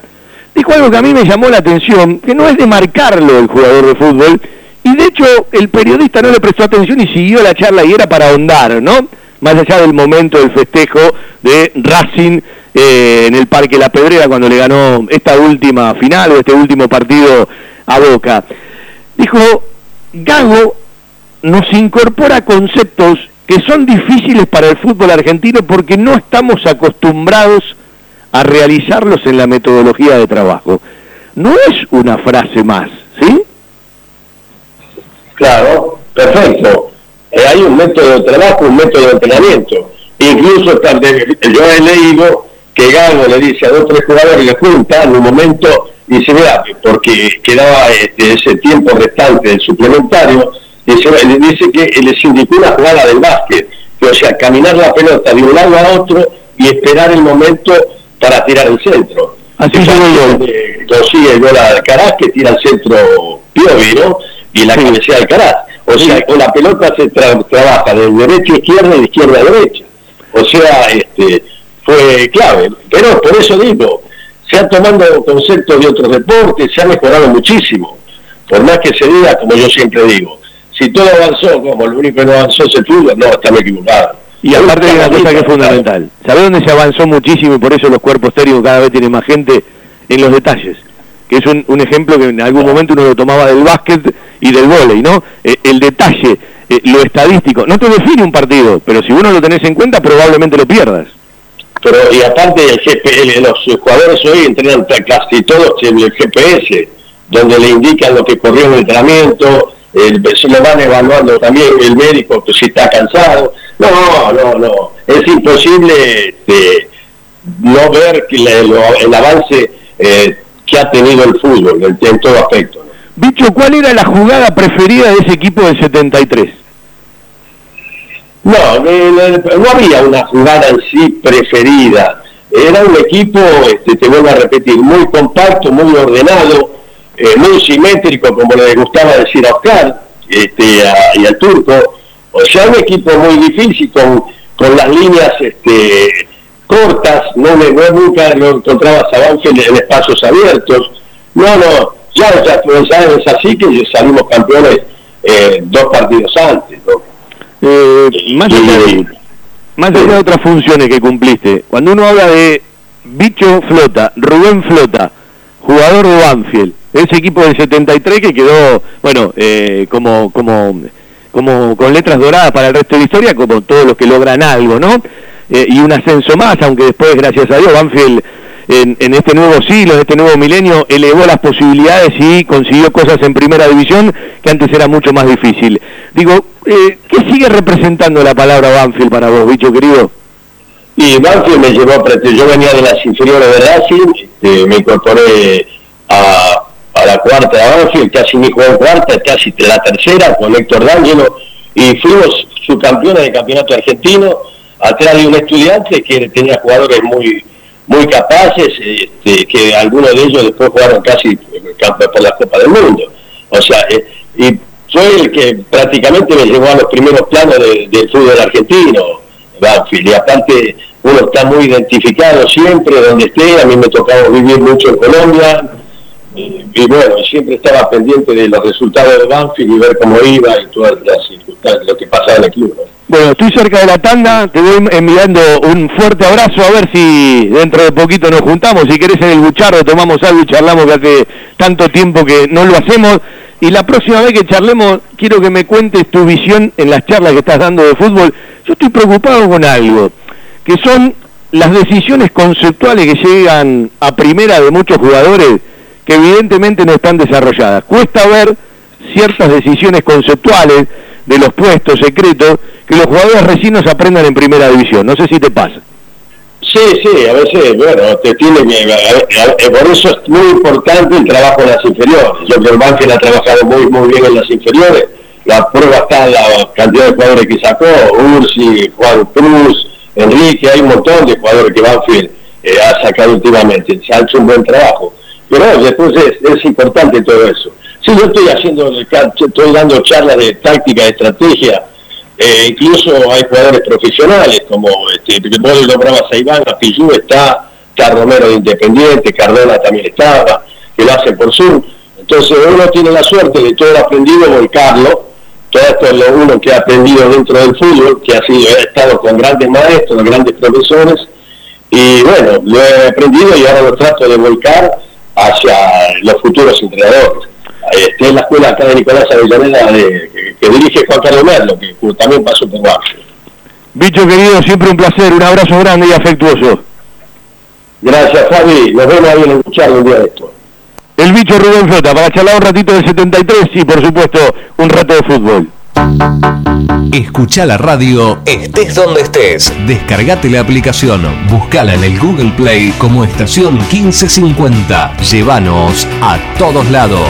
dijo algo que a mí me llamó la atención, que no es de marcarlo el jugador de fútbol, y de hecho el periodista no le prestó atención y siguió la charla y era para ahondar, ¿no? Más allá del momento del festejo de Racing eh, en el Parque La Pedrera cuando le ganó esta última final o este último partido a Boca. Dijo, Gago nos incorpora conceptos que son difíciles para el fútbol argentino porque no estamos acostumbrados a realizarlos en la metodología de trabajo. No es una frase más, ¿sí? Claro, perfecto. Eh, hay un método de trabajo, un método de entrenamiento. Incluso yo he leído que Gago le dice a dos o tres jugadores, le junta un momento, dice, mira, porque quedaba este, ese tiempo restante del suplementario, dice, que les indicó una jugada del básquet, o sea, caminar la pelota de un lado a otro y esperar el momento para tirar el centro. Así se yo. sigue el gol Alcaraz que tira el centro Piovi, ¿no? Y la cabecea Alcaraz. O sea, con la pelota se trabaja de derecha a izquierda y de izquierda a derecha. O sea, este, fue clave. Pero por eso digo, se han tomado conceptos de otros deportes, se ha mejorado muchísimo. Por más que se diga, como yo siempre digo, si todo avanzó como lo único que no avanzó es el fútbol, no, estamos equivocados. Y aparte de una cosa que es fundamental, ¿sabés dónde se avanzó muchísimo y por eso los cuerpos técnicos cada vez tienen más gente? En los detalles, que es un, ejemplo que en algún momento uno lo tomaba del básquet y del vóley, ¿no? Eh, el detalle, eh, lo estadístico, no te define un partido, pero si uno lo tenés en cuenta probablemente lo pierdas. Pero y aparte el los jugadores hoy entrenan casi todos el GPS, donde le indican lo que corrió en el entrenamiento, el, se lo van evaluando también el médico que si está cansado. No, no, no. Es imposible este, no ver que el avance eh, que ha tenido el fútbol en, todo aspecto. Bicho, ¿cuál era la jugada preferida de ese equipo del 73? No, no había una jugada en sí preferida. Era un equipo, este, te vuelvo a repetir, muy compacto, muy ordenado, eh, muy simétrico, como le gustaba decir a Oscar este, y al turco. O sea, un equipo muy difícil con, con las líneas este, cortas, no, no nunca lo encontrabas a en, en espacios abiertos. No, no, ya, ya, es así que salimos campeones eh, dos partidos antes. Eh, más, allá más allá de otras funciones que cumpliste, cuando uno habla de Bicho Flota, Rubén Flota, jugador de Banfield, ese equipo del 73 que quedó, bueno, eh, como, como, como con letras doradas para el resto de la historia, como todos los que logran algo, ¿no? Eh, y un ascenso más, aunque después, gracias a Dios, Banfield en, en, este nuevo siglo, en este nuevo milenio, elevó las posibilidades y consiguió cosas en primera división que antes era mucho más difícil. Digo, eh, ¿qué sigue representando la palabra Banfield para vos, bicho querido? Y Banfield me llevó, yo venía de las inferiores de Racing, este, me incorporé a, a la cuarta de Banfield, casi mi jugó cuarta, casi la tercera con Héctor D'Angelo, y fuimos subcampeones del campeonato argentino, atrás de un estudiante que tenía jugadores muy muy capaces, este, que algunos de ellos después jugaron casi por la Copa del Mundo. O sea, eh, y fue el que prácticamente me llevó a los primeros planos del fútbol argentino, Banfield, y aparte uno está muy identificado siempre donde esté, a mí me tocaba vivir mucho en Colombia, y, bueno, siempre estaba pendiente de los resultados de Banfield y ver cómo iba y todas las circunstancias, lo que pasaba en el club. Bueno, estoy cerca de la tanda, te voy enviando un fuerte abrazo, a ver si dentro de poquito nos juntamos, si querés en el buchardo tomamos algo y charlamos que hace tanto tiempo que no lo hacemos. Y la próxima vez que charlemos, quiero que me cuentes tu visión en las charlas que estás dando de fútbol. Yo estoy preocupado con algo, que son las decisiones conceptuales que llegan a primera de muchos jugadores que evidentemente no están desarrolladas. Cuesta ver ciertas decisiones conceptuales de los puestos secretos que los jugadores recién nos aprendan en primera división. No sé si te pasa. Sí, sí, a veces, bueno, te tiene que... por eso es muy importante el trabajo en las inferiores. Yo creo que el Banfield ha trabajado muy, muy bien en las inferiores. La prueba está en la cantidad de jugadores que sacó, Ursi, Juan Cruz, Enrique, hay un montón de jugadores que Banfield eh, ha sacado últimamente. Se ha hecho un buen trabajo. Pero después es, es importante todo eso. Sí, yo estoy haciendo, estoy dando charlas de táctica, de estrategia, eh, incluso hay jugadores profesionales, como este, vos nombrabas a Iván, a Pillú está, está Romero de Independiente, Cardona también estaba, que lo hacen por Zoom. Entonces uno tiene la suerte de todo lo aprendido volcarlo, todo esto es lo uno que ha aprendido dentro del fútbol, que ha sido, ha estado con grandes maestros, grandes profesores, y bueno, lo he aprendido y ahora lo trato de volcar hacia los futuros entrenadores. Este, en la escuela acá de Nicolás Avellaneda de, que, dirige Juan Carlos Merlo, que también pasó por Barrio. Bicho querido, siempre un placer, un abrazo grande y afectuoso. Gracias Fabi, nos vemos ahí en el un día de esto. El bicho Rubén Flota, para charlar un ratito del 73 y por supuesto un rato de fútbol. Escucha la radio estés donde estés. Descargate la aplicación, buscala en el Google Play como estación 1550. Llévanos a todos lados.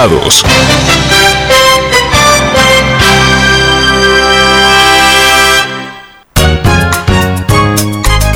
invitados.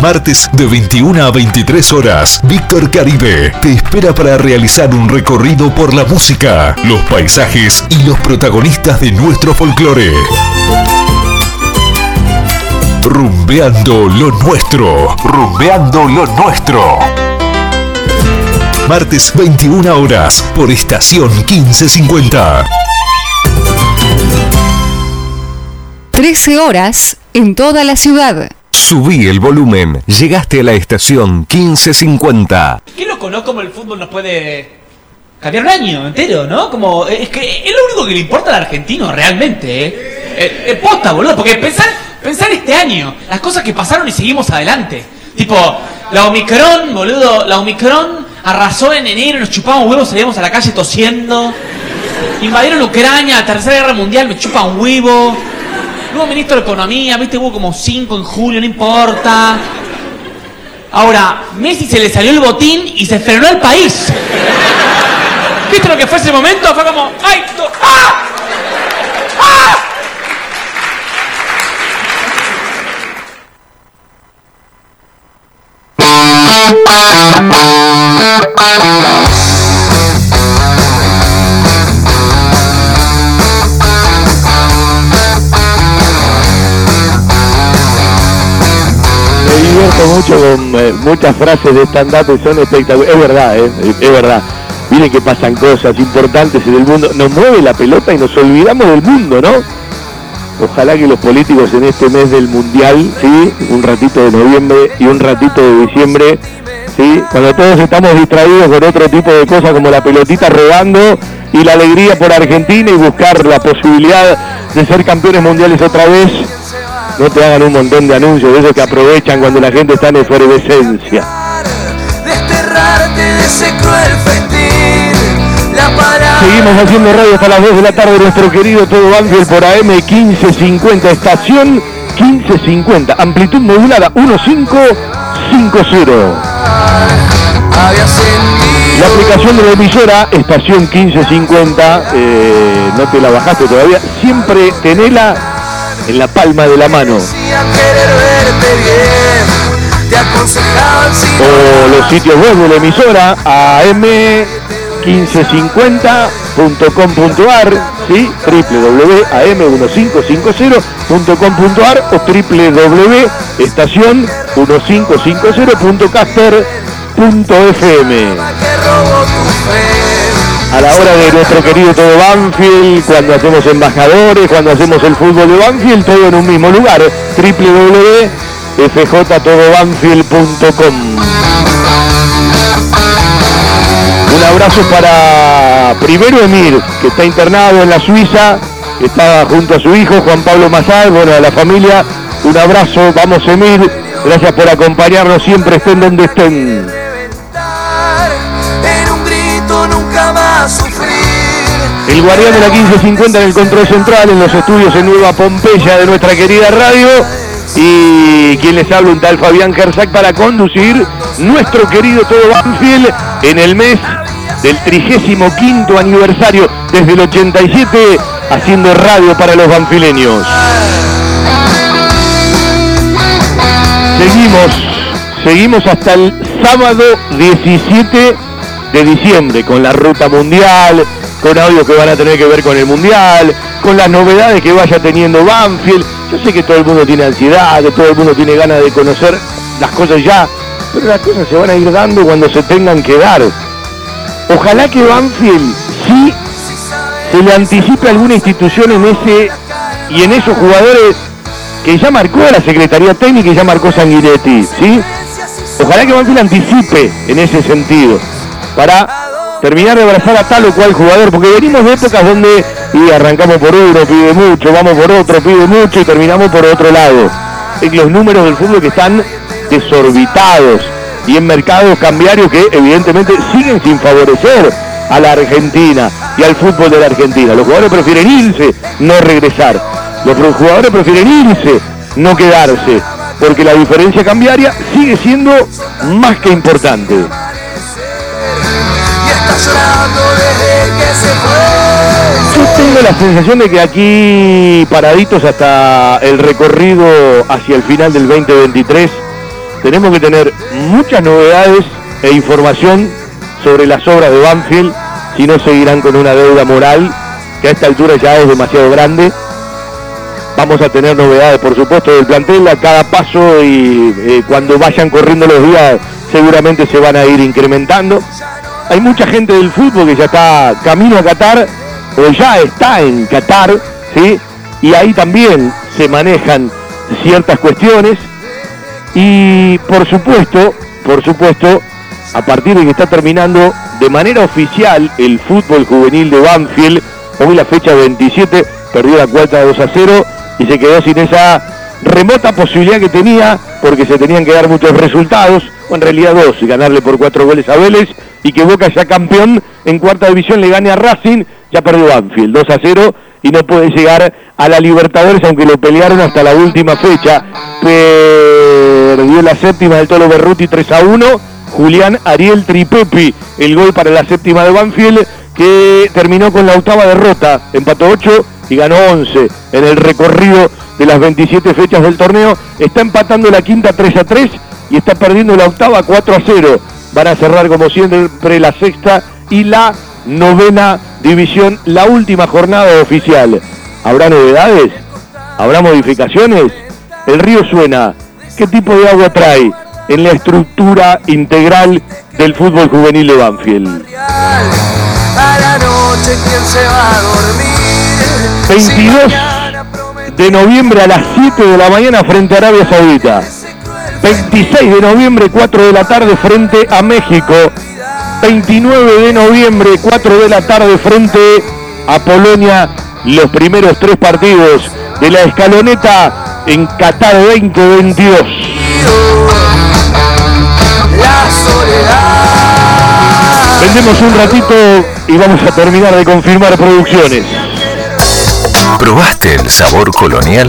Martes de 21 a 23 horas, Víctor Caribe te espera para realizar un recorrido por la música, los paisajes y los protagonistas de nuestro folclore. Rumbeando lo nuestro, rumbeando lo nuestro. Martes 21 horas por estación 1550. 13 horas en toda la ciudad. Subí el volumen. Llegaste a la estación 1550. ¿Qué loco, no? Como el fútbol nos puede cambiar un año entero, ¿no? Como, es que es lo único que le importa al argentino realmente, ¿eh? Eh, eh, posta, boludo, porque pensar, pensar este año, las cosas que pasaron y seguimos adelante. Tipo, la Omicron, boludo, la Omicron arrasó en enero, nos chupamos huevos, salíamos a la calle tosiendo. Invadieron Ucrania, tercera guerra mundial, me chupan huevo. Nuevo ministro de Economía, viste, hubo como cinco en julio, no importa. Ahora, Messi se le salió el botín y se frenó el país. ¿Viste lo que fue ese momento? Fue como, ¡ay! ¡Ah! ¡Ah! Me eh, muchas frases de stand-up son espectaculares. Es verdad, eh, es verdad. Miren que pasan cosas importantes en el mundo. Nos mueve la pelota y nos olvidamos del mundo, ¿no? Ojalá que los políticos en este mes del Mundial, ¿sí? Un ratito de noviembre y un ratito de diciembre, ¿sí? Cuando todos estamos distraídos con otro tipo de cosas como la pelotita rodando y la alegría por Argentina y buscar la posibilidad de ser campeones mundiales otra vez, no te hagan un montón de anuncios de esos que aprovechan cuando la gente está en efervescencia. Desterrarte de ese cruel festín. La palabra. Seguimos haciendo radio hasta las 2 de la tarde, nuestro querido Todo Banfield por AM 1550, estación 1550, amplitud modulada 1550. Había sentido. La aplicación de la emisora, estación 1550, eh, no te la bajaste todavía, siempre tenela en la palma de la mano. O los sitios web de la emisora, am1550.com.ar, ¿sí? www.am1550.com.ar o www.estación1550.caster.fm. A la hora de nuestro querido todo Banfield, cuando hacemos embajadores, cuando hacemos el fútbol de Banfield, todo en un mismo lugar, www.fjtodobanfield.com. Un abrazo para primero Emir, que está internado en la Suiza, está junto a su hijo Juan Pablo Mazal, bueno, a la familia, un abrazo, vamos Emir, gracias por acompañarnos siempre, estén donde estén. El guardián de la 1550 en el control central, en los estudios en Nueva Pompeya de nuestra querida radio. Y quien les habla, un tal Fabián Gersac, para conducir nuestro querido Todo Banfield en el mes del 35 aniversario, desde el 87, haciendo radio para los banfileños. Seguimos, seguimos hasta el sábado 17 de diciembre con la ruta mundial, con audios que van a tener que ver con el mundial, con las novedades que vaya teniendo Banfield. Yo sé que todo el mundo tiene ansiedad, que todo el mundo tiene ganas de conocer las cosas ya, pero las cosas se van a ir dando cuando se tengan que dar. Ojalá que Banfield sí se le anticipe a alguna institución en ese y en esos jugadores que ya marcó la Secretaría Técnica y ya marcó Sanguinetti, ¿sí? Ojalá que Banfield anticipe en ese sentido para terminar de abrazar a tal o cual jugador, porque venimos de épocas donde y arrancamos por uno, pide mucho, vamos por otro, pide mucho y terminamos por otro lado. Y los números del fútbol que están desorbitados. y en mercados cambiarios que evidentemente siguen sin favorecer a la Argentina y al fútbol de la Argentina. Los jugadores prefieren irse, no regresar. Los jugadores prefieren irse, no quedarse, porque la diferencia cambiaria sigue siendo más que importante. Yo tengo la sensación de que aquí, paraditos hasta el recorrido hacia el final del 2023, tenemos que tener muchas novedades e información sobre las obras de Banfield, si no seguirán con una deuda moral que a esta altura ya es demasiado grande. Vamos a tener novedades, por supuesto, del plantel a cada paso y eh, cuando vayan corriendo los días seguramente se van a ir incrementando. Hay mucha gente del fútbol que ya está camino a Qatar o ya está en Qatar, ¿sí? Y ahí también se manejan ciertas cuestiones y por supuesto, por supuesto, a partir de que está terminando de manera oficial el fútbol juvenil de Banfield, hoy la fecha 27, perdió la cuarta 2 a 0 y se quedó sin esa remota posibilidad que tenía, porque se tenían que dar muchos resultados, o en realidad dos, y ganarle por cuatro goles a Vélez, y que Boca ya campeón en cuarta división le gane a Racing, ya perdió Banfield 2 a 0 y no puede llegar a la Libertadores, aunque lo pelearon hasta la última fecha. Perdió la séptima del Tolo Berruti 3 a 1. Julián Ariel Tripepi, el gol para la séptima de Banfield, que terminó con la octava derrota. Empató 8 y ganó 11 en el recorrido de las 27 fechas del torneo. Está empatando la quinta 3 a 3 y está perdiendo la octava 4 a 0. Van a cerrar como siempre la sexta y la novena división, la última jornada oficial. ¿Habrá novedades? ¿Habrá modificaciones? El río suena. ¿Qué tipo de agua trae en la estructura integral del fútbol juvenil de Banfield? 22 de noviembre a las 7 de la mañana frente a Arabia Saudita. 26 de noviembre, 4 de la tarde frente a México. 29 de noviembre, 4 de la tarde frente a Polonia. Los primeros tres partidos de la escaloneta en Qatar 2022. Vendemos un ratito y vamos a terminar de confirmar producciones. ¿Probaste el sabor colonial?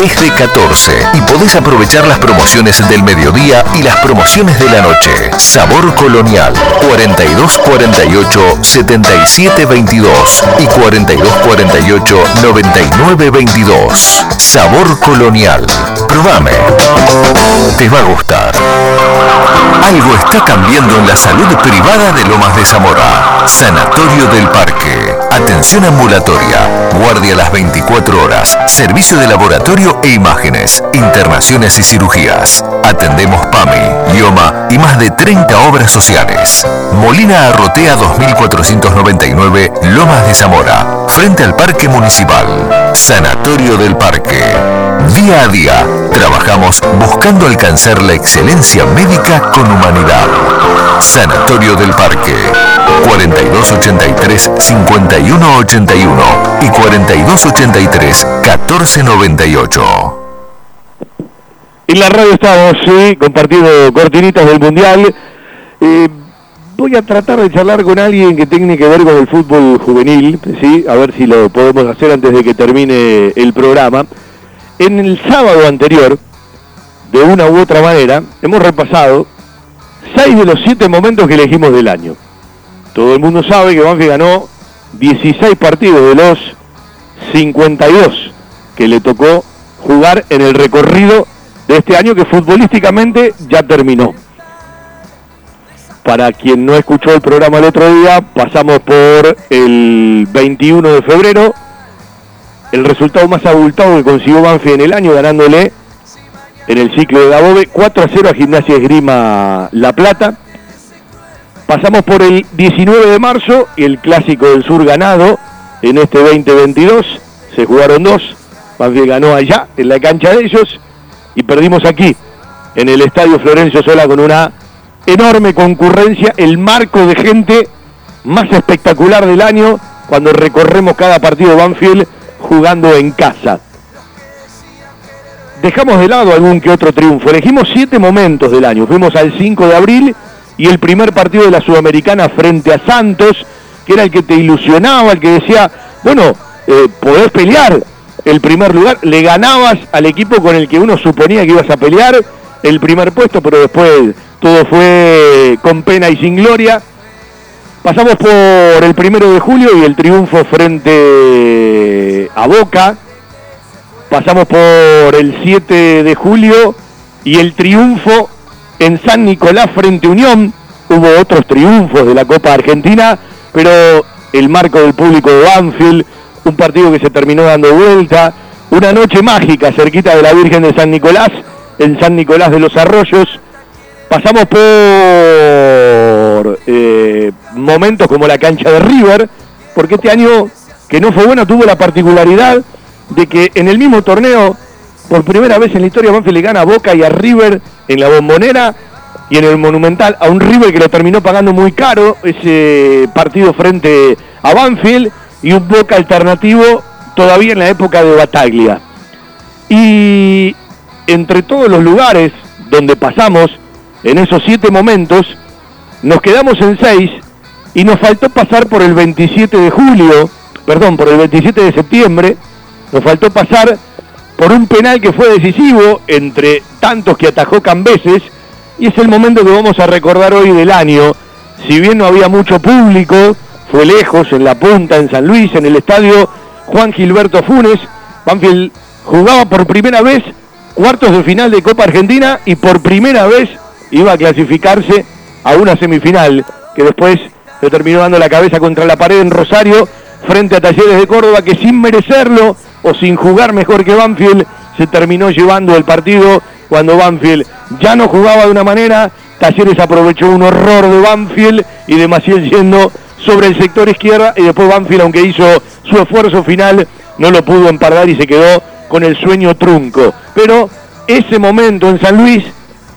es de 14 y podés aprovechar las promociones del mediodía y las promociones de la noche. Sabor Colonial, 4248 7722 y 4248 9922. Sabor Colonial. Probame. Te va a gustar. Algo está cambiando en la salud privada de Lomas de Zamora. Sanatorio del Parque. Atención ambulatoria. Guardia las 24 horas. Servicio de laboratorio e imágenes. Internaciones y cirugías. Atendemos PAMI, Lioma y más de 30 obras sociales. Molina Arrotea 2499, Lomas de Zamora. Frente al Parque Municipal. Sanatorio del Parque. Día a día, trabajamos buscando alcanzar la excelencia médica con humanidad. Sanatorio del Parque. 4283-5181 y 4283-1498. En la radio estamos, sí, compartiendo cortinitas del Mundial. Eh, voy a tratar de charlar con alguien que tiene que ver con el fútbol juvenil, sí, a ver si lo podemos hacer antes de que termine el programa. En el sábado anterior, de una u otra manera, hemos repasado seis de los siete momentos que elegimos del año. Todo el mundo sabe que Banfield ganó 16 partidos de los 52 que le tocó jugar en el recorrido de este año que futbolísticamente ya terminó. Para quien no escuchó el programa el otro día, pasamos por el 21 de febrero, el resultado más abultado que consiguió Banfield en el año, ganándole en el ciclo de Dabove, 4 a 0 a Gimnasia Esgrima La Plata. Pasamos por el 19 de marzo el Clásico del Sur ganado en este 2022. Se jugaron dos. Banfield ganó allá, en la cancha de ellos, y perdimos aquí, en el Estadio Florencio Sola, con una enorme concurrencia, el marco de gente más espectacular del año cuando recorremos cada partido Banfield jugando en casa. Dejamos de lado algún que otro triunfo, elegimos siete momentos del año, fuimos al 5 de abril y el primer partido de la Sudamericana frente a Santos, que era el que te ilusionaba, el que decía, bueno, eh, podés pelear el primer lugar, le ganabas al equipo con el que uno suponía que ibas a pelear el primer puesto, pero después todo fue con pena y sin gloria. Pasamos por el primero de julio y el triunfo frente a Boca. Pasamos por el 7 de julio y el triunfo en San Nicolás frente Unión. Hubo otros triunfos de la Copa Argentina, pero el marco del público de Banfield, un partido que se terminó dando vuelta, una noche mágica cerquita de la Virgen de San Nicolás, en San Nicolás de los Arroyos. Pasamos por eh, momentos como la cancha de River, porque este año que no fue bueno tuvo la particularidad de que en el mismo torneo, por primera vez en la historia, Banfield le gana a Boca y a River en la bombonera y en el Monumental a un River que lo terminó pagando muy caro ese partido frente a Banfield y un Boca alternativo todavía en la época de Bataglia. Y entre todos los lugares donde pasamos en esos siete momentos, nos quedamos en seis y nos faltó pasar por el 27 de julio, perdón, por el 27 de septiembre, nos faltó pasar por un penal que fue decisivo entre tantos que atajó Cambeses y es el momento que vamos a recordar hoy del año. Si bien no había mucho público, fue lejos, en la punta, en San Luis, en el estadio Juan Gilberto Funes, Banfield jugaba por primera vez cuartos de final de Copa Argentina y por primera vez iba a clasificarse a una semifinal que después se terminó dando la cabeza contra la pared en Rosario frente a Talleres de Córdoba que sin merecerlo o sin jugar mejor que Banfield se terminó llevando el partido cuando Banfield ya no jugaba de una manera, Talleres aprovechó un horror de Banfield y de Maciel yendo sobre el sector izquierda y después Banfield aunque hizo su esfuerzo final no lo pudo empardar y se quedó con el sueño trunco. Pero ese momento en San Luis,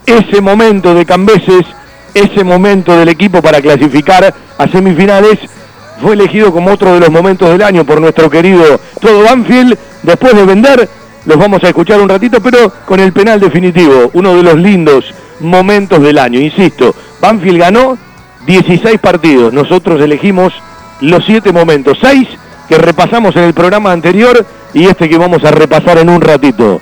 ese momento de Cambeses, ese momento del equipo para clasificar a semifinales fue elegido como otro de los momentos del año por nuestro querido Todo Banfield. Después de vender, los vamos a escuchar un ratito, pero con el penal definitivo, uno de los lindos momentos del año. Insisto, Banfield ganó 16 partidos, nosotros elegimos los 7 momentos, 6 que repasamos en el programa anterior y este que vamos a repasar en un ratito.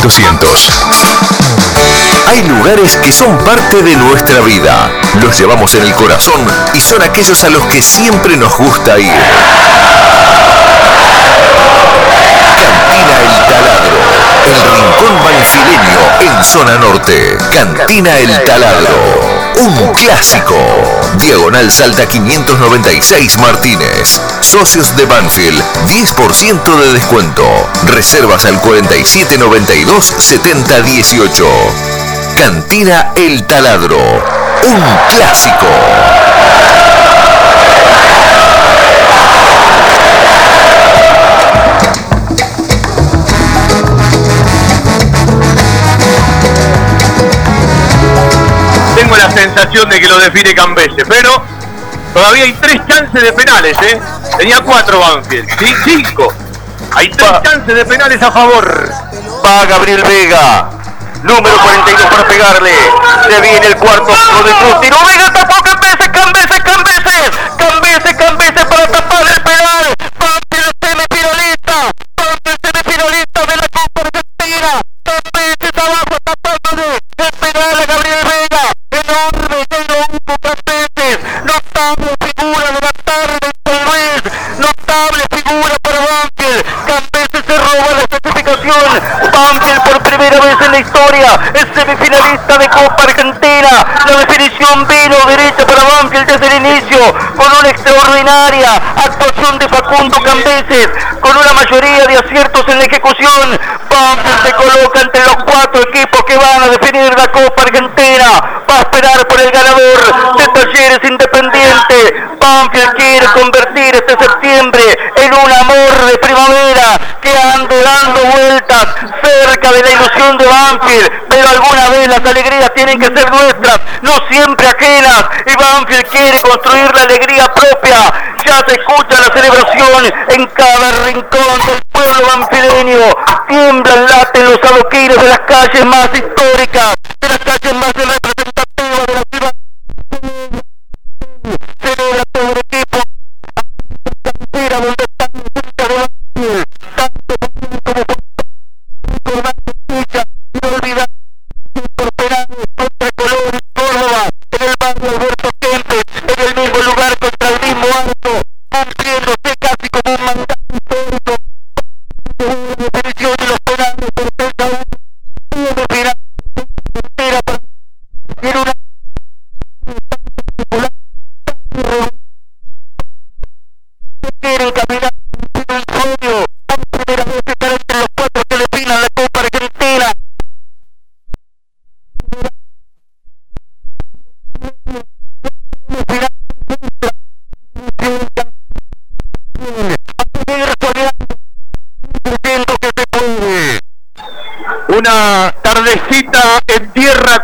1200. Hay lugares que son parte de nuestra vida. Los llevamos en el corazón y son aquellos a los que siempre nos gusta ir. Cantina El Taladro, el rincón banfileño en zona norte. Cantina El Taladro, un clásico. Diagonal Salta 596 Martínez. Socios de Banfield, 10% de descuento. Reservas al 4792 7018. Cantina El Taladro, un clásico. Sensación de que lo define Cambese, pero todavía hay tres chances de penales, ¿eh? Tenía cuatro Banfield, ¿sí? Cinco. Hay tres chances de penales a favor. Va Gabriel Vega. Número 42 para pegarle. Se viene el cuarto tiro de cruz. Vega tapó Cambese, Cambese, Cambese. Cambese, Cambese para tapar el penal. Extraordinaria actuación de Facundo Cambeses con una mayoría de aciertos en ejecución. Banfield se coloca entre los cuatro equipos que van a definir la Copa Argentina. Va a esperar por el ganador de Talleres Independiente. Banfield quiere convertir este septiembre en un amor de primavera que ande dando vueltas de la ilusión de Banfield. Pero alguna vez las alegrías tienen que ser nuestras, no siempre ajenas. Y Banfield quiere construir la alegría propia. Ya se escucha la celebración en cada rincón del pueblo banfileño. Tiemblan, laten los adoquines de las calles más históricas, de las calles más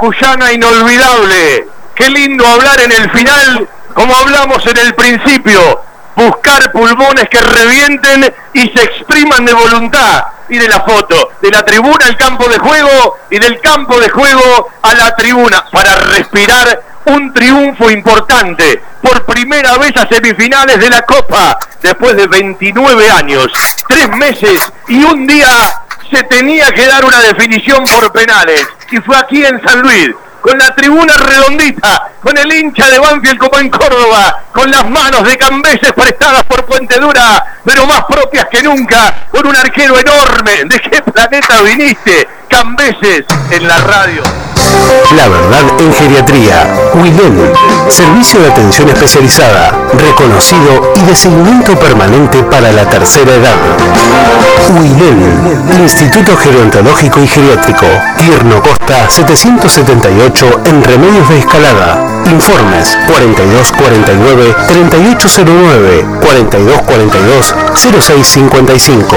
cuyana inolvidable. Qué lindo hablar en el final, como hablamos en el principio. Buscar pulmones que revienten y se expriman de voluntad. Y de la foto, de la tribuna al campo de juego y del campo de juego a la tribuna para respirar un triunfo importante por primera vez a semifinales de la Copa después de 29 años, tres meses y un día se tenía que dar una definición por penales y fue aquí en San Luis con la tribuna redondita, con el hincha de Banfield como en Córdoba, con las manos de Cambeses prestadas por Puente Dura, pero más propias que nunca, con un arquero enorme. ¿De qué planeta viniste? Cambeses en la radio. La verdad en geriatría. Wilén. Servicio de atención especializada, reconocido y de seguimiento permanente para la tercera edad. Wilén. Instituto Gerontológico y Geriátrico. Tierno Costa 778 en Remedios de Escalada. Informes 4249 3809 4242 0655.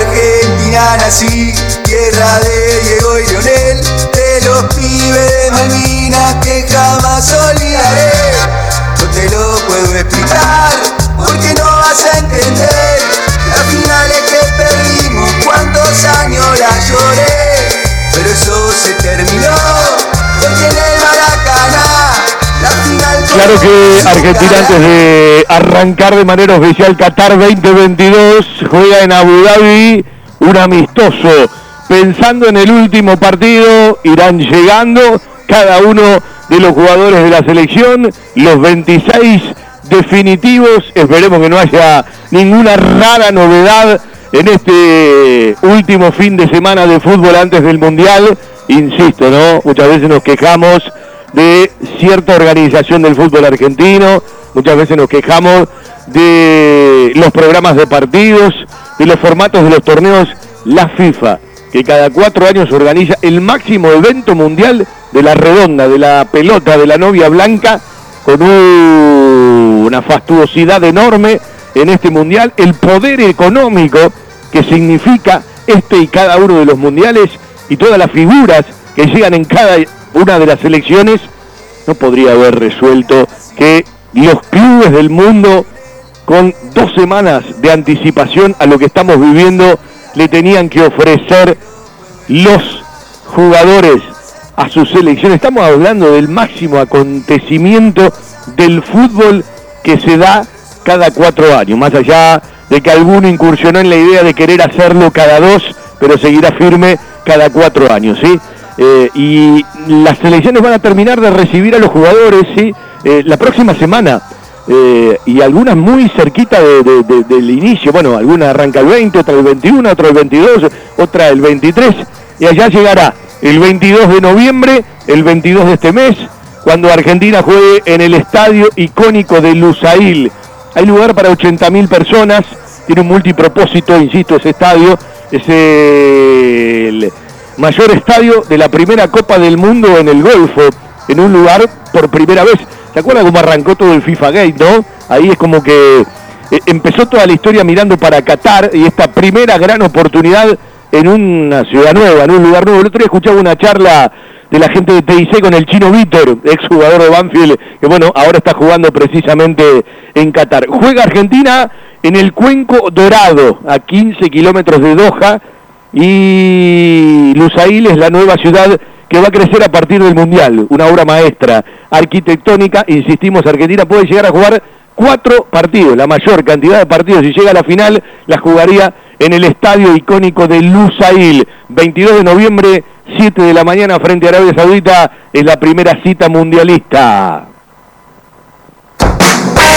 Argentina nací, tierra de de Malvinas que jamás olvidaré. No te lo puedo explicar, porque no vas a entender. Las finales que perdimos, cuántos años la lloré, pero eso se terminó, porque en el Maracaná, la final Claro que Argentina antes de arrancar de manera oficial Qatar 2022 juega en Abu Dhabi un amistoso. Pensando en el último partido, irán llegando cada uno de los jugadores de la selección, los 26 definitivos. Esperemos que no haya ninguna rara novedad en este último fin de semana de fútbol antes del Mundial. Insisto, ¿no? Muchas veces nos quejamos de cierta organización del fútbol argentino, muchas veces nos quejamos de los programas de partidos, de los formatos de los torneos, la FIFA, que cada cuatro años organiza el máximo evento mundial de la redonda, de la pelota, de la novia blanca, con un una fastuosidad enorme en este mundial, el poder económico que significa este y cada uno de los mundiales y todas las figuras que llegan en cada una de las elecciones, no podría haber resuelto que los clubes del mundo con dos semanas de anticipación a lo que estamos viviendo le tenían que ofrecer los jugadores a su selección. Estamos hablando del máximo acontecimiento del fútbol que se da cada cuatro años, más allá de que alguno incursionó en la idea de querer hacerlo cada dos, pero seguirá firme cada cuatro años, ¿sí? Eh, y las selecciones van a terminar de recibir a los jugadores, ¿sí? Eh, la próxima semana, eh, y algunas muy cerquita del inicio, bueno, alguna arranca el 20, otra el 21, otra el 22, otra el 23, y allá llegará el 22 de noviembre, el 22 de este mes, cuando Argentina juegue en el estadio icónico de Lusail. Hay lugar para 80.000 personas, tiene un multipropósito, insisto, ese estadio es el mayor estadio de la primera Copa del Mundo en el Golfo, en un lugar por primera vez. ¿Se acuerdan cómo arrancó todo el FIFA Gate, no? Ahí es como que eh, empezó toda la historia mirando para Qatar y esta primera gran oportunidad en una ciudad nueva, en un lugar nuevo. El otro día escuchaba una charla de la gente de TIC con el chino Víctor, ex jugador de Banfield, que bueno, ahora está jugando precisamente en Qatar. Juega Argentina en el Cuenco Dorado, a 15 kilómetros de Doha, y Lusail es la nueva ciudad que va a crecer a partir del Mundial, una obra maestra arquitectónica, insistimos, Argentina puede llegar a jugar cuatro partidos, la mayor cantidad de partidos, si llega a la final, la jugaría en el estadio icónico de Lusail, 22 de noviembre, 7 de la mañana frente a Arabia Saudita, es la primera cita mundialista.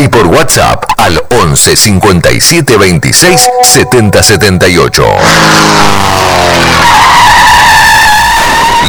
y por WhatsApp al 11 57 26 70 78.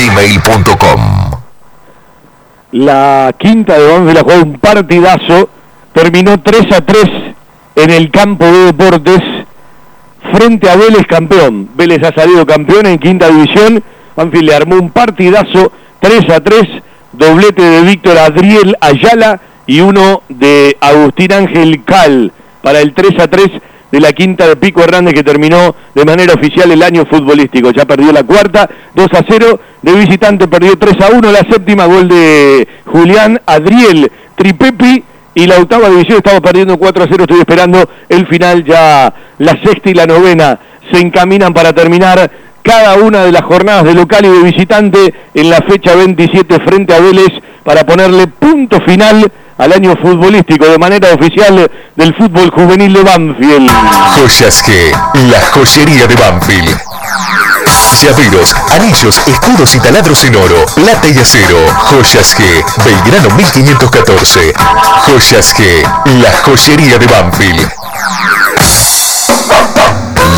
gmail.com. La quinta de Banfield jugado un partidazo, terminó 3 a 3 en el campo de deportes frente a Vélez campeón. Vélez ha salido campeón en quinta división, Banfield le armó un partidazo 3 a 3, doblete de Víctor Adriel Ayala y uno de Agustín Ángel Cal para el 3 a 3 de la quinta de Pico Hernández que terminó de manera oficial el año futbolístico. Ya perdió la cuarta, 2 a 0, de visitante perdió 3 a 1, la séptima gol de Julián Adriel Tripepi. Y la octava división estaba perdiendo 4 a 0, estoy esperando el final, ya la sexta y la novena se encaminan para terminar cada una de las jornadas de local y de visitante en la fecha 27 frente a Vélez para ponerle punto final al año futbolístico de manera oficial del fútbol juvenil de Banfield. Joyas G, la joyería de Banfield. Llaveros, anillos, escudos y taladros en oro, plata y acero. Joyas G, Belgrano 1514. Joyas G, la joyería de Banfield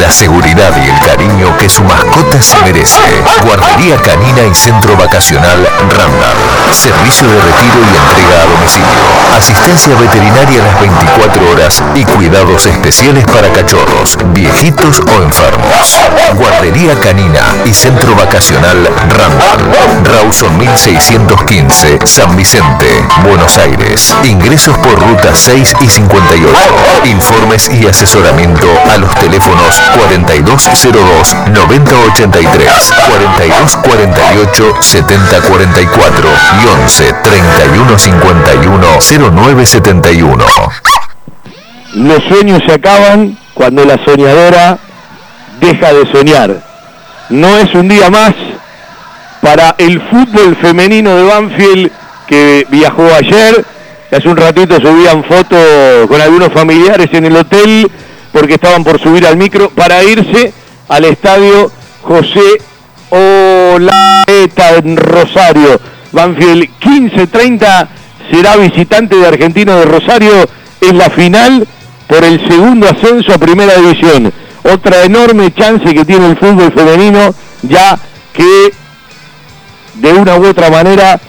la seguridad y el cariño que su mascota se merece. Guardería canina y centro vacacional Randall. Servicio de retiro y entrega a domicilio. Asistencia veterinaria las 24 horas y cuidados especiales para cachorros, viejitos o enfermos. Guardería canina y centro vacacional Randall. Rawson 1615, San Vicente, Buenos Aires. Ingresos por ruta 6 y 58. Informes y asesoramiento a los teléfonos 4202 9083, 4248 7044 y 11 3151 0971. los sueños se acaban cuando la soñadora deja de soñar. No es un día más para el fútbol femenino de Banfield que viajó ayer. Hace un ratito subían fotos con algunos familiares en el hotel porque estaban por subir al micro para irse al estadio José Olaeta en Rosario. Banfield 15-30 será visitante de Argentino de Rosario en la final por el segundo ascenso a Primera División. Otra enorme chance que tiene el fútbol femenino, ya que de una u otra manera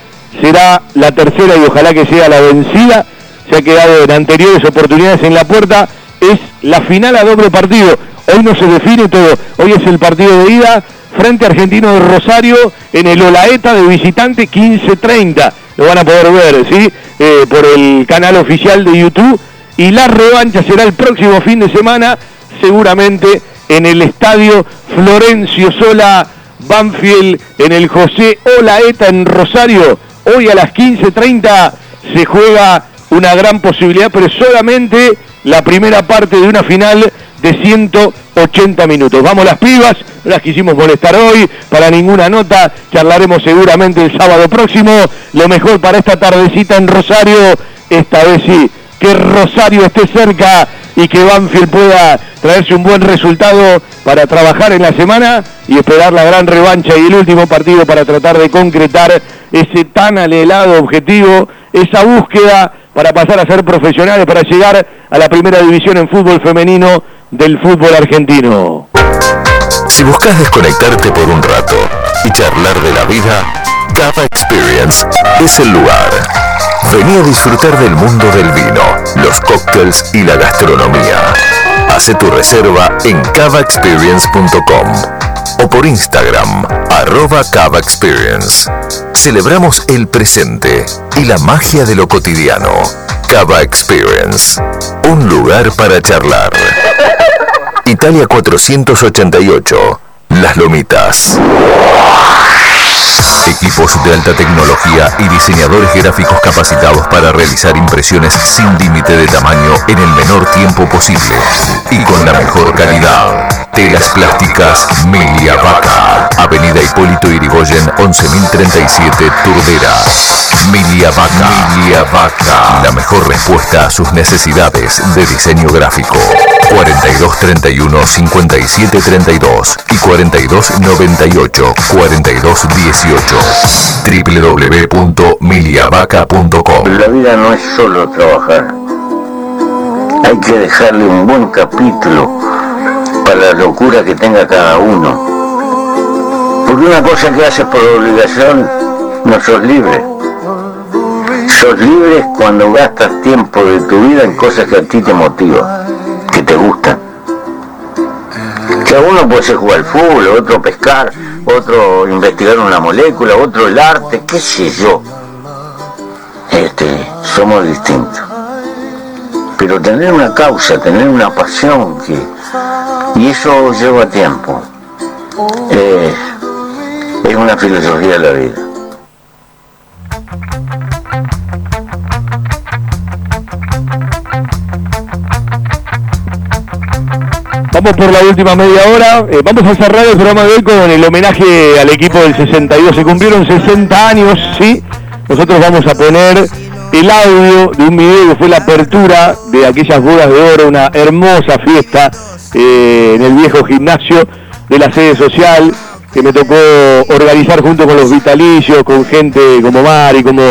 será la tercera y ojalá que sea la vencida. Se ha quedado en anteriores oportunidades en la puerta. Es la final a doble partido. Hoy no se define todo. Hoy es el partido de ida frente Argentino de Rosario en el Olaeta de visitante 15-30. Lo van a poder ver, ¿sí? Eh, por el canal oficial de YouTube. Y la revancha será el próximo fin de semana, seguramente en el estadio Florencio Sola Banfield, en el José Olaeta en Rosario. Hoy a las 15.30 se juega una gran posibilidad, pero solamente la primera parte de una final de 180 minutos. Vamos las pibas, no las quisimos molestar hoy, para ninguna nota, charlaremos seguramente el sábado próximo. Lo mejor para esta tardecita en Rosario, esta vez sí, que Rosario esté cerca y que Banfield pueda traerse un buen resultado para trabajar en la semana y esperar la gran revancha y el último partido para tratar de concretar ese tan anhelado objetivo, esa búsqueda para pasar a ser profesionales, para llegar a la primera división en fútbol femenino del fútbol argentino. Si buscas desconectarte por un rato y charlar de la vida, Cava Experience es el lugar. Vení a disfrutar del mundo del vino, los cócteles y la gastronomía. Hace tu reserva en cavaexperience.com o por Instagram, arroba Cava Experience. Celebramos el presente y la magia de lo cotidiano. Cava Experience, un lugar para charlar. Italia 488, Las Lomitas. Equipos de alta tecnología y diseñadores gráficos capacitados para realizar impresiones sin límite de tamaño en el menor tiempo posible y con la mejor calidad. Telas plásticas Milia Vaca. Avenida Hipólito Irigoyen 11037 Turdera. Milia Vaca. Milia Vaca. La mejor respuesta a sus necesidades de diseño gráfico. 4231 5732 y 4298 4218 www.miliavaca.com La vida no es solo trabajar. Hay que dejarle un buen capítulo para la locura que tenga cada uno. Porque una cosa que haces por obligación, no sos libre. Sos libre cuando gastas tiempo de tu vida en cosas que a ti te motivan, que te gustan. Que a uno puede ser jugar al fútbol, otro pescar, otro investigar una molécula, otro el arte, qué sé yo. Este, somos distintos. Pero tener una causa, tener una pasión que y eso lleva tiempo. Es una filosofía de la vida. Por la última media hora. Eh, vamos a cerrar el programa de hoy con el homenaje al equipo del 62. Se cumplieron 60 años, ¿sí? Nosotros vamos a poner el audio de un video que fue la apertura de aquellas bodas de oro, una hermosa fiesta eh, en el viejo gimnasio de la sede social que me tocó organizar junto con los vitalicios, con gente como Mari, como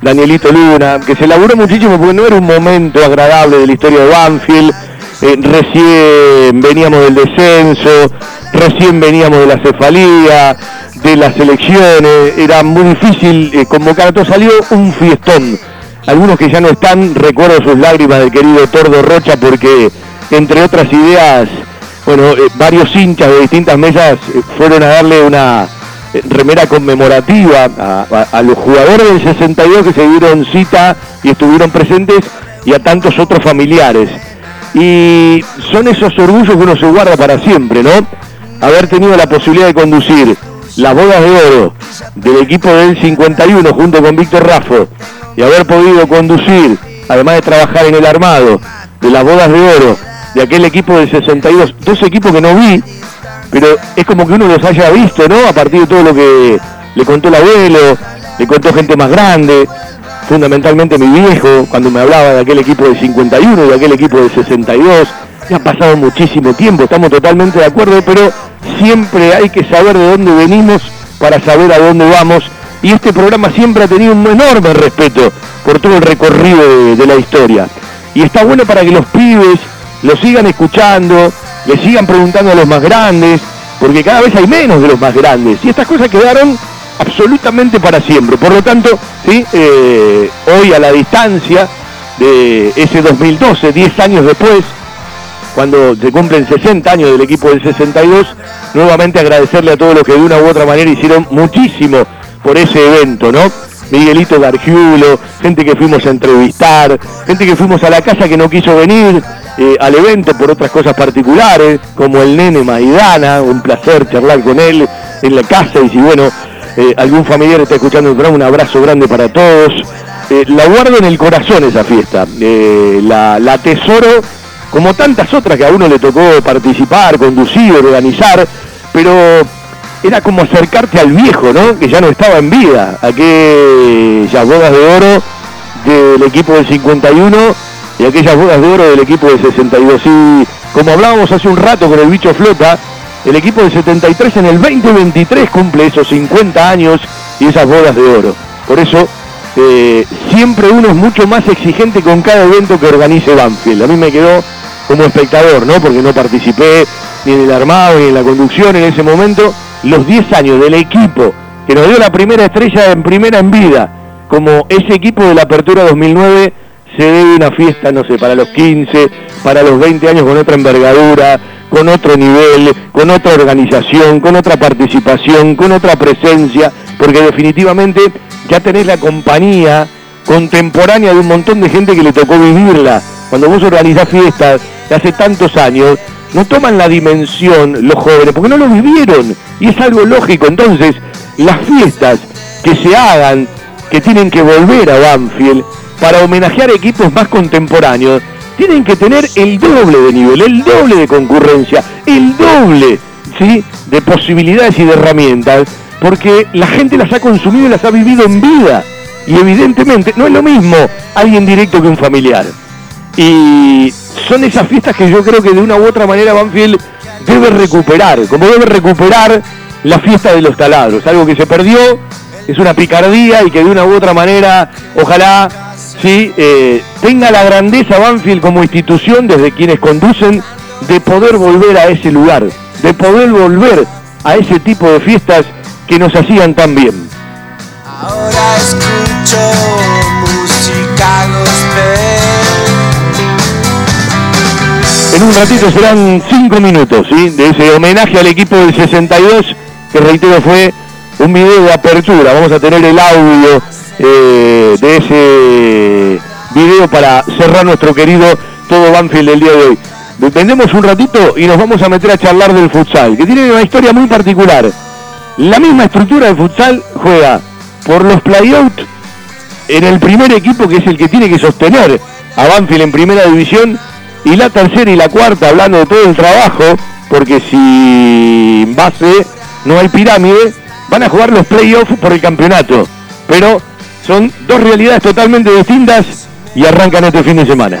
Danielito Luna, que se laburó muchísimo porque no era un momento agradable de la historia de Banfield. Eh, recién veníamos del descenso, recién veníamos de la cefalía, de las elecciones, era muy difícil eh, convocar a todos, salió un fiestón. Algunos que ya no están, recuerdo sus lágrimas del querido Tordo Rocha porque entre otras ideas, bueno, eh, varios hinchas de distintas mesas fueron a darle una remera conmemorativa a, los jugadores del 62 que se dieron cita y estuvieron presentes y a tantos otros familiares. Y son esos orgullos que uno se guarda para siempre, ¿no? Haber tenido la posibilidad de conducir las bodas de oro del equipo del 51 junto con Víctor Raffo y haber podido conducir, además de trabajar en el armado, de las bodas de oro, de aquel equipo del 62, dos equipos que no vi, pero es como que uno los haya visto, ¿no? A partir de todo lo que le contó el abuelo, le contó gente más grande, fundamentalmente mi viejo, cuando me hablaba de aquel equipo del 51, de aquel equipo del 62, ya ha pasado muchísimo tiempo, estamos totalmente de acuerdo, pero siempre hay que saber de dónde venimos para saber a dónde vamos. Y este programa siempre ha tenido un enorme respeto por todo el recorrido de, de la historia. Y está bueno para que los pibes lo sigan escuchando, le sigan preguntando a los más grandes, porque cada vez hay menos de los más grandes. Y estas cosas quedaron absolutamente para siempre. Por lo tanto, ¿sí? Eh, hoy a la distancia de ese 2012, 10 años después, cuando se cumplen 60 años del equipo del 62, nuevamente agradecerle a todos los que de una u otra manera hicieron muchísimo por ese evento, ¿no? Miguelito Gargiulo, gente que fuimos a entrevistar, gente que fuimos a la casa que no quiso venir eh, al evento por otras cosas particulares, como el nene Maidana, un placer charlar con él en la casa y si bueno, eh, algún familiar está escuchando el un abrazo grande para todos. Eh, la guardo en el corazón esa fiesta, la, la atesoro como tantas otras que a uno le tocó participar, conducir, organizar, pero era como acercarte al viejo, ¿no? Que ya no estaba en vida. Aquellas bodas de oro del equipo del 51 y aquellas bodas de oro del equipo del 62. Y como hablábamos hace un rato con el bicho flota, el equipo del 73 en el 2023 cumple esos 50 años y esas bodas de oro. Por eso eh, siempre uno es mucho más exigente con cada evento que organice Banfield. A mí me quedó como espectador, ¿no? Porque no participé ni en el armado ni en la conducción en ese momento. Los 10 años del equipo que nos dio la primera estrella en primera en vida, como ese equipo de la Apertura 2009, se debe una fiesta, no sé, para los 15, para los 20 años con otra envergadura, con otro nivel, con otra organización, con otra participación, con otra presencia, porque definitivamente ya tenés la compañía contemporánea de un montón de gente que le tocó vivirla. Cuando vos organizás fiestas de hace tantos años, no toman la dimensión los jóvenes, porque no lo vivieron. Y es algo lógico. Entonces, las fiestas que se hagan, que tienen que volver a Banfield, para homenajear equipos más contemporáneos, tienen que tener el doble de nivel, el doble de concurrencia, el doble ¿sí? de posibilidades y de herramientas, porque la gente las ha consumido y las ha vivido en vida. Y evidentemente no es lo mismo alguien directo que un familiar. Y son esas fiestas que yo creo que de una u otra manera Banfield debe recuperar, como debe recuperar la fiesta de los taladros, algo que se perdió, es una picardía y que de una u otra manera, ojalá ¿sí? Eh, tenga la grandeza Banfield como institución desde quienes conducen de poder volver a ese lugar, de poder volver a ese tipo de fiestas que nos hacían tan bien. Ahora escucho música En un ratito serán cinco minutos ¿sí? de ese homenaje al equipo del 62, que reitero fue un video de apertura. Vamos a tener el audio eh, de ese video para cerrar nuestro querido Todo Banfield del día de hoy. Vendemos un ratito y nos vamos a meter a charlar del futsal, que tiene una historia muy particular. La misma estructura de futsal juega por los play-out en el primer equipo que es el que tiene que sostener a Banfield en primera división y la tercera y la cuarta hablando de todo el trabajo, porque si en base no hay pirámide, van a jugar los playoffs por el campeonato. Pero son dos realidades totalmente distintas y arrancan este fin de semana.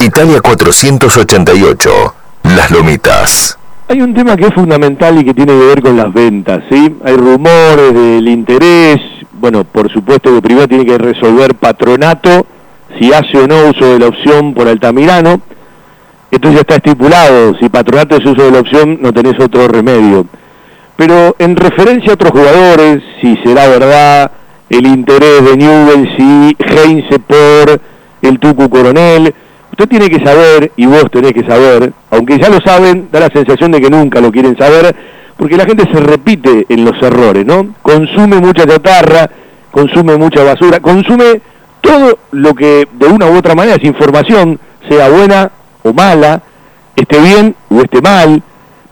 Italia 488, Las Lomitas. Hay un tema que es fundamental y que tiene que ver con las ventas, ¿sí? Hay rumores del interés, bueno, por supuesto que primero tiene que resolver patronato si hace o no uso de la opción por Altamirano. Esto ya está estipulado, si patronato es uso de la opción no tenés otro remedio. Pero en referencia a otros jugadores, si será verdad el interés de Newell, si Heinze por el Tucu Coronel, usted tiene que saber, y vos tenés que saber, aunque ya lo saben, da la sensación de que nunca lo quieren saber, porque la gente se repite en los errores, ¿no? Consume mucha chatarra, consume mucha basura, consume todo lo que de una u otra manera es información, sea buena o mala, esté bien o esté mal,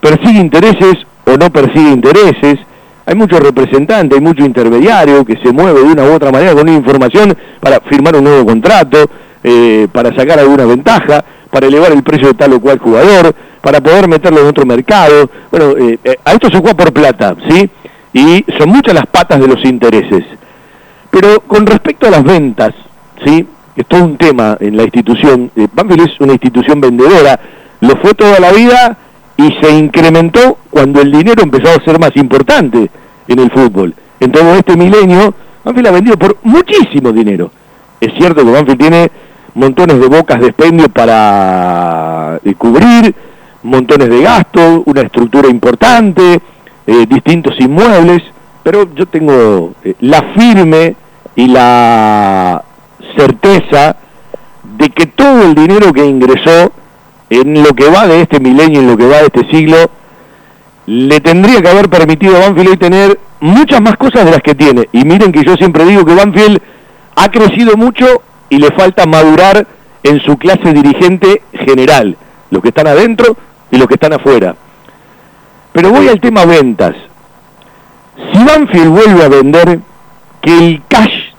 persigue intereses o no persigue intereses, hay muchos representantes, hay mucho intermediario que se mueve de una u otra manera con una información para firmar un nuevo contrato, eh, para sacar alguna ventaja, para elevar el precio de tal o cual jugador, para poder meterlo en otro mercado. Bueno, eh, eh, a esto se juega por plata, ¿sí? Y son muchas las patas de los intereses. Pero con respecto a las ventas, ¿sí? Es todo un tema en la institución. Banfield es una institución vendedora, lo fue toda la vida y se incrementó cuando el dinero empezó a ser más importante en el fútbol. En todo este milenio, Banfield ha vendido por muchísimo dinero. Es cierto que Banfield tiene montones de bocas de expendio para eh, cubrir, montones de gastos, una estructura importante, eh, distintos inmuebles, pero yo tengo eh, la firme y la certeza de que todo el dinero que ingresó en lo que va de este milenio, en lo que va de este siglo, le tendría que haber permitido a Banfield hoy tener muchas más cosas de las que tiene. Y miren que yo siempre digo que Banfield ha crecido mucho y le falta madurar en su clase dirigente general, los que están adentro y los que están afuera. Pero voy al tema ventas. Si Banfield vuelve a vender, que el cash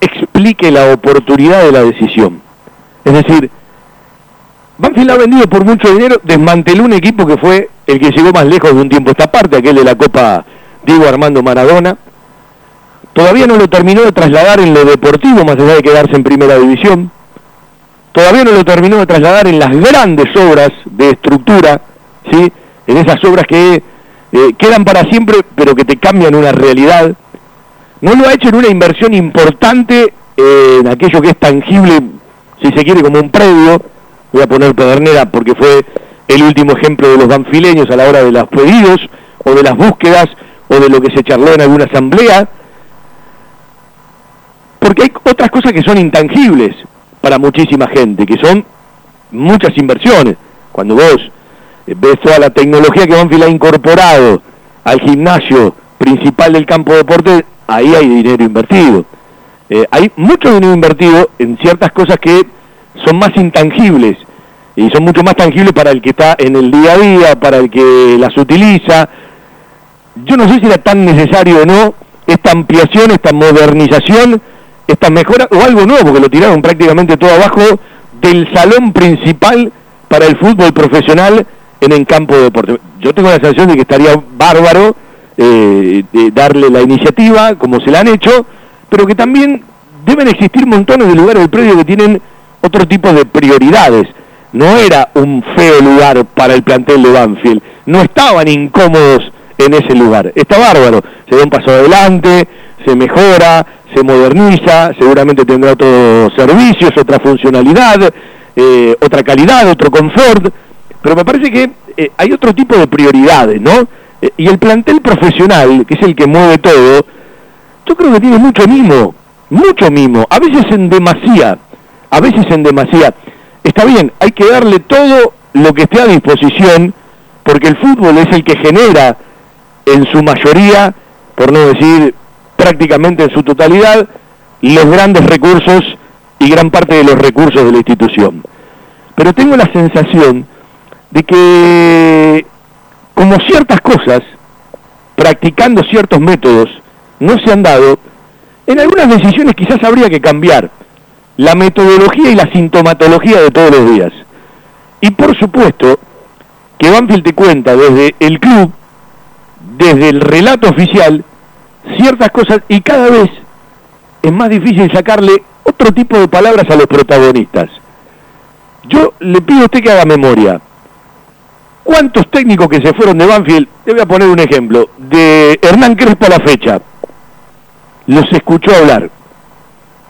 explique la oportunidad de la decisión. Es decir, Banfield ha vendido por mucho dinero, desmanteló un equipo que fue el que llegó más lejos de un tiempo esta parte, aquel de la Copa Diego Armando Maradona, Todavía no lo terminó de trasladar en lo deportivo, más allá de quedarse en primera división. Todavía no lo terminó de trasladar en las grandes obras de estructura, ¿sí? en esas obras que eh, quedan para siempre, pero que te cambian una realidad. No lo ha hecho en una inversión importante eh, en aquello que es tangible, si se quiere, como un predio. Voy a poner Pedernera porque fue el último ejemplo de los banfileños a la hora de los pedidos o de las búsquedas o de lo que se charló en alguna asamblea porque hay otras cosas que son intangibles para muchísima gente, que son muchas inversiones. Cuando vos eh, ves toda la tecnología que Banfield ha incorporado al gimnasio principal del campo de deporte, ahí hay dinero invertido. Eh, hay mucho dinero invertido en ciertas cosas que son más intangibles y son mucho más tangibles para el que está en el día a día, para el que las utiliza. Yo no sé si era tan necesario o no esta ampliación, esta modernización esta mejora o algo nuevo, porque lo tiraron prácticamente todo abajo del salón principal para el fútbol profesional en el campo de deporte. Yo tengo la sensación de que estaría bárbaro eh, darle la iniciativa, como se la han hecho, pero que también deben existir montones de lugares del predio que tienen otro tipo de prioridades. No era un feo lugar para el plantel de Banfield, no estaban incómodos en ese lugar. Está bárbaro, se da un paso adelante, se mejora, se moderniza, seguramente tendrá otros servicios, otra funcionalidad, eh, otra calidad, otro confort, pero me parece que eh, hay otro tipo de prioridades, ¿no? Eh, y el plantel profesional, que es el que mueve todo, yo creo que tiene mucho mimo, mucho mimo, a veces en demasía, a veces en demasía. Está bien, hay que darle todo lo que esté a disposición, porque el fútbol es el que genera en su mayoría, por no decir prácticamente en su totalidad los grandes recursos y gran parte de los recursos de la institución. Pero tengo la sensación de que como ciertas cosas, practicando ciertos métodos, no se han dado, en algunas decisiones quizás habría que cambiar la metodología y la sintomatología de todos los días. Y por supuesto que Banfield te cuenta desde el club, desde el relato oficial, ciertas cosas y cada vez es más difícil sacarle otro tipo de palabras a los protagonistas. Yo le pido a usted que haga memoria. ¿Cuántos técnicos que se fueron de Banfield, le voy a poner un ejemplo, de Hernán Crespo a la fecha, los escuchó hablar,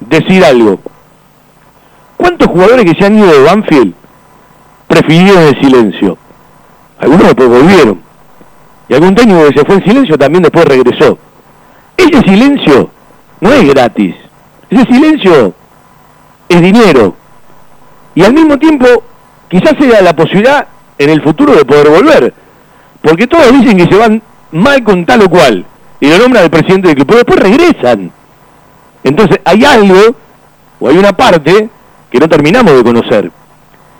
decir algo? ¿Cuántos jugadores que se han ido de Banfield prefirieron el silencio? Algunos después volvieron. Y algún técnico que se fue en silencio también después regresó. Ese silencio no es gratis. Ese silencio es dinero. Y al mismo tiempo, quizás sea la posibilidad en el futuro de poder volver. Porque todos dicen que se van mal con tal o cual. Y lo nombran el presidente del club, pero después regresan. Entonces hay algo, o hay una parte, que no terminamos de conocer.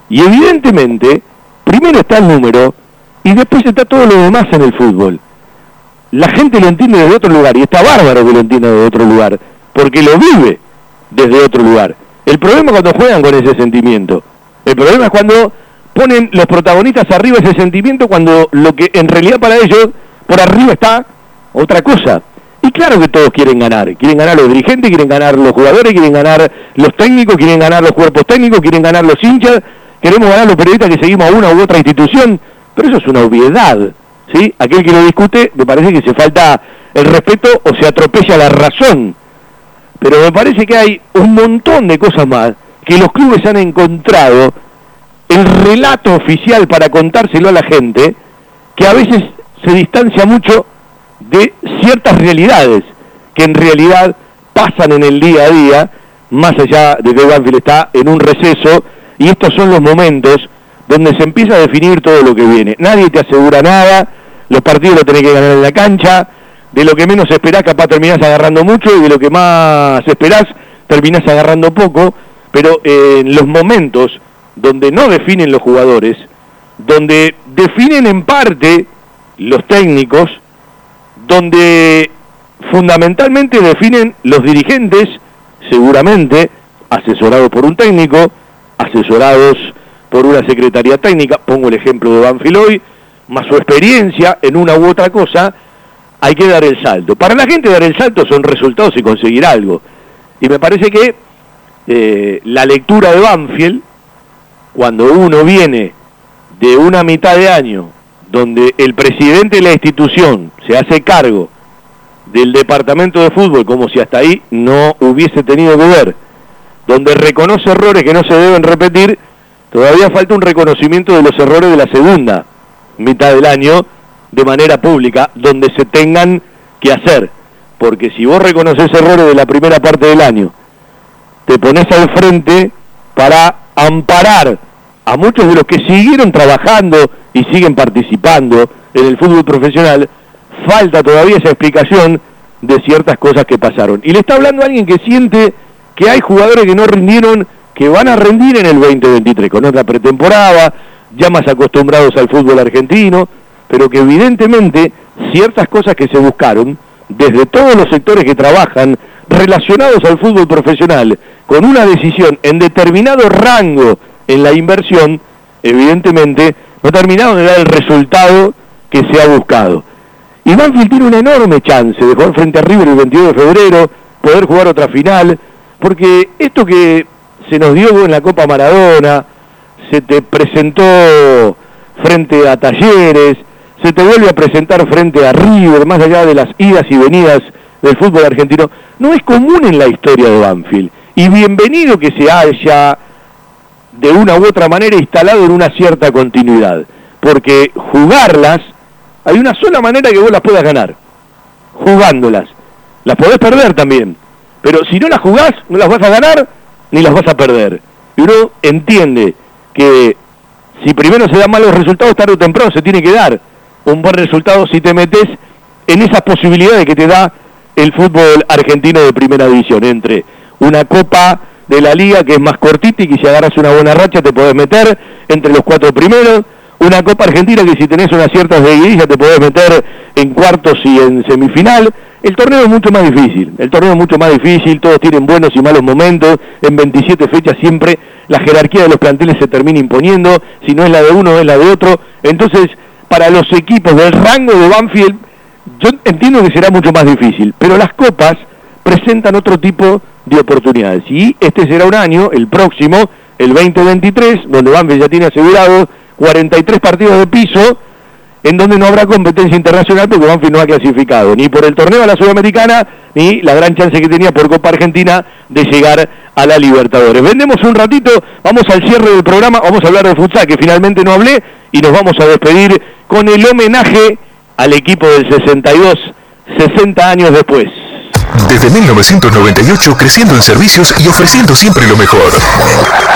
Y evidentemente, primero está el número, y después está todo lo demás en el fútbol. La gente lo entiende desde otro lugar, y está bárbaro que lo entienda desde otro lugar, porque lo vive desde otro lugar. El problema es cuando juegan con ese sentimiento. El problema es cuando ponen los protagonistas arriba ese sentimiento cuando lo que en realidad para ellos por arriba está otra cosa. Y claro que todos quieren ganar. Quieren ganar los dirigentes, quieren ganar los jugadores, quieren ganar los técnicos, quieren ganar los cuerpos técnicos, quieren ganar los hinchas, queremos ganar los periodistas que seguimos a una u otra institución. Pero eso es una obviedad. ¿Sí? Aquel que lo discute me parece que se falta el respeto o se atropella la razón. Pero me parece que hay un montón de cosas más que los clubes han encontrado el relato oficial para contárselo a la gente, que a veces se distancia mucho de ciertas realidades que en realidad pasan en el día a día, más allá de que Banfield está en un receso, y estos son los momentos donde se empieza a definir todo lo que viene. Nadie te asegura nada, los partidos los tenés que ganar en la cancha, de lo que menos esperás capaz terminás agarrando mucho y de lo que más esperás terminás agarrando poco, pero en los momentos donde no definen los jugadores, donde definen en parte los técnicos, donde fundamentalmente definen los dirigentes, seguramente asesorados por un técnico, asesorados por una secretaría técnica, pongo el ejemplo de Banfield hoy, más su experiencia en una u otra cosa, hay que dar el salto. Para la gente dar el salto son resultados y conseguir algo. Y me parece que eh, la lectura de Banfield cuando uno viene de una mitad de año donde el presidente de la institución se hace cargo del departamento de fútbol como si hasta ahí no hubiese tenido que ver, donde reconoce errores que no se deben repetir, todavía falta un reconocimiento de los errores de la segunda mitad del año de manera pública, donde se tengan que hacer. Porque si vos reconoces errores de la primera parte del año, te pones al frente para amparar a muchos de los que siguieron trabajando y siguen participando en el fútbol profesional, falta todavía esa explicación de ciertas cosas que pasaron. Y le está hablando a alguien que siente que hay jugadores que no rindieron, que van a rendir en el 2023, con otra pretemporada, ya más acostumbrados al fútbol argentino, pero que evidentemente ciertas cosas que se buscaron, desde todos los sectores que trabajan relacionados al fútbol profesional, con una decisión en determinado rango en la inversión, evidentemente no terminaron de dar el resultado que se ha buscado. Y Banfield tiene una enorme chance de jugar frente a River el 22 de febrero, poder jugar otra final, porque esto que se nos dio en la Copa Maradona, se te presentó frente a Talleres, se te vuelve a presentar frente a River, más allá de las idas y venidas del fútbol argentino, no es común en la historia de Banfield. Y bienvenido que se haya de una u otra manera instalado en una cierta continuidad. Porque jugarlas, hay una sola manera que vos las puedas ganar, jugándolas. Las podés perder también, pero si no las jugás, no las vas a ganar ni las vas a perder. Y uno entiende que si primero se dan malos resultados, tarde o temprano se tiene que dar un buen resultado si te metes en esas posibilidades que te da el fútbol argentino de primera división, entre una copa de la liga que es más cortita y que si agarras una buena racha te podés meter entre los cuatro primeros. Una Copa Argentina que si tenés unas ciertas seguidillas te podés meter en cuartos y en semifinal. El torneo es mucho más difícil, el torneo es mucho más difícil, todos tienen buenos y malos momentos, en 27 fechas siempre la jerarquía de los planteles se termina imponiendo, si no es la de uno es la de otro. Entonces, para los equipos del rango de Banfield, yo entiendo que será mucho más difícil, pero las copas presentan otro tipo de oportunidades. Y este será un año, el próximo, el 2023, donde Banfield ya tiene asegurado 43 partidos de piso, en donde no habrá competencia internacional porque Banfield no ha clasificado ni por el torneo a la Sudamericana ni la gran chance que tenía por Copa Argentina de llegar a la Libertadores. Vendemos un ratito, vamos al cierre del programa, vamos a hablar de futsal que finalmente no hablé y nos vamos a despedir con el homenaje al equipo del 62, 60 años después. Desde 1998 creciendo en servicios y ofreciendo siempre lo mejor.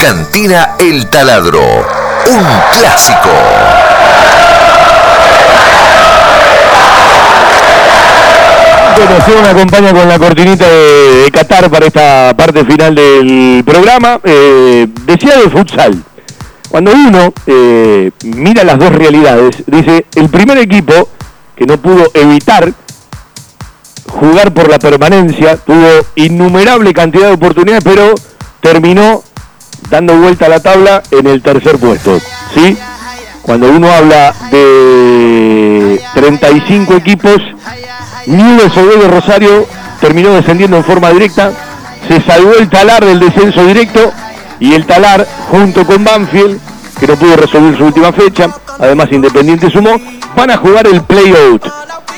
Cantina El Taladro, un clásico. Bueno, me acompaña con la cortinita de, de Qatar para esta parte final del programa. Eh, decía de futsal. Cuando uno eh, mira las dos realidades, dice, el primer equipo que no pudo evitar jugar por la permanencia, tuvo innumerable cantidad de oportunidades, pero terminó dando vuelta a la tabla en el tercer puesto. ¿sí? Cuando uno habla de 35 equipos, Newell's Obrero Rosario terminó descendiendo en forma directa, se salvó el talar del descenso directo y el talar junto con Banfield, que no pudo resolver su última fecha, además Independiente sumó, van a jugar el play-out.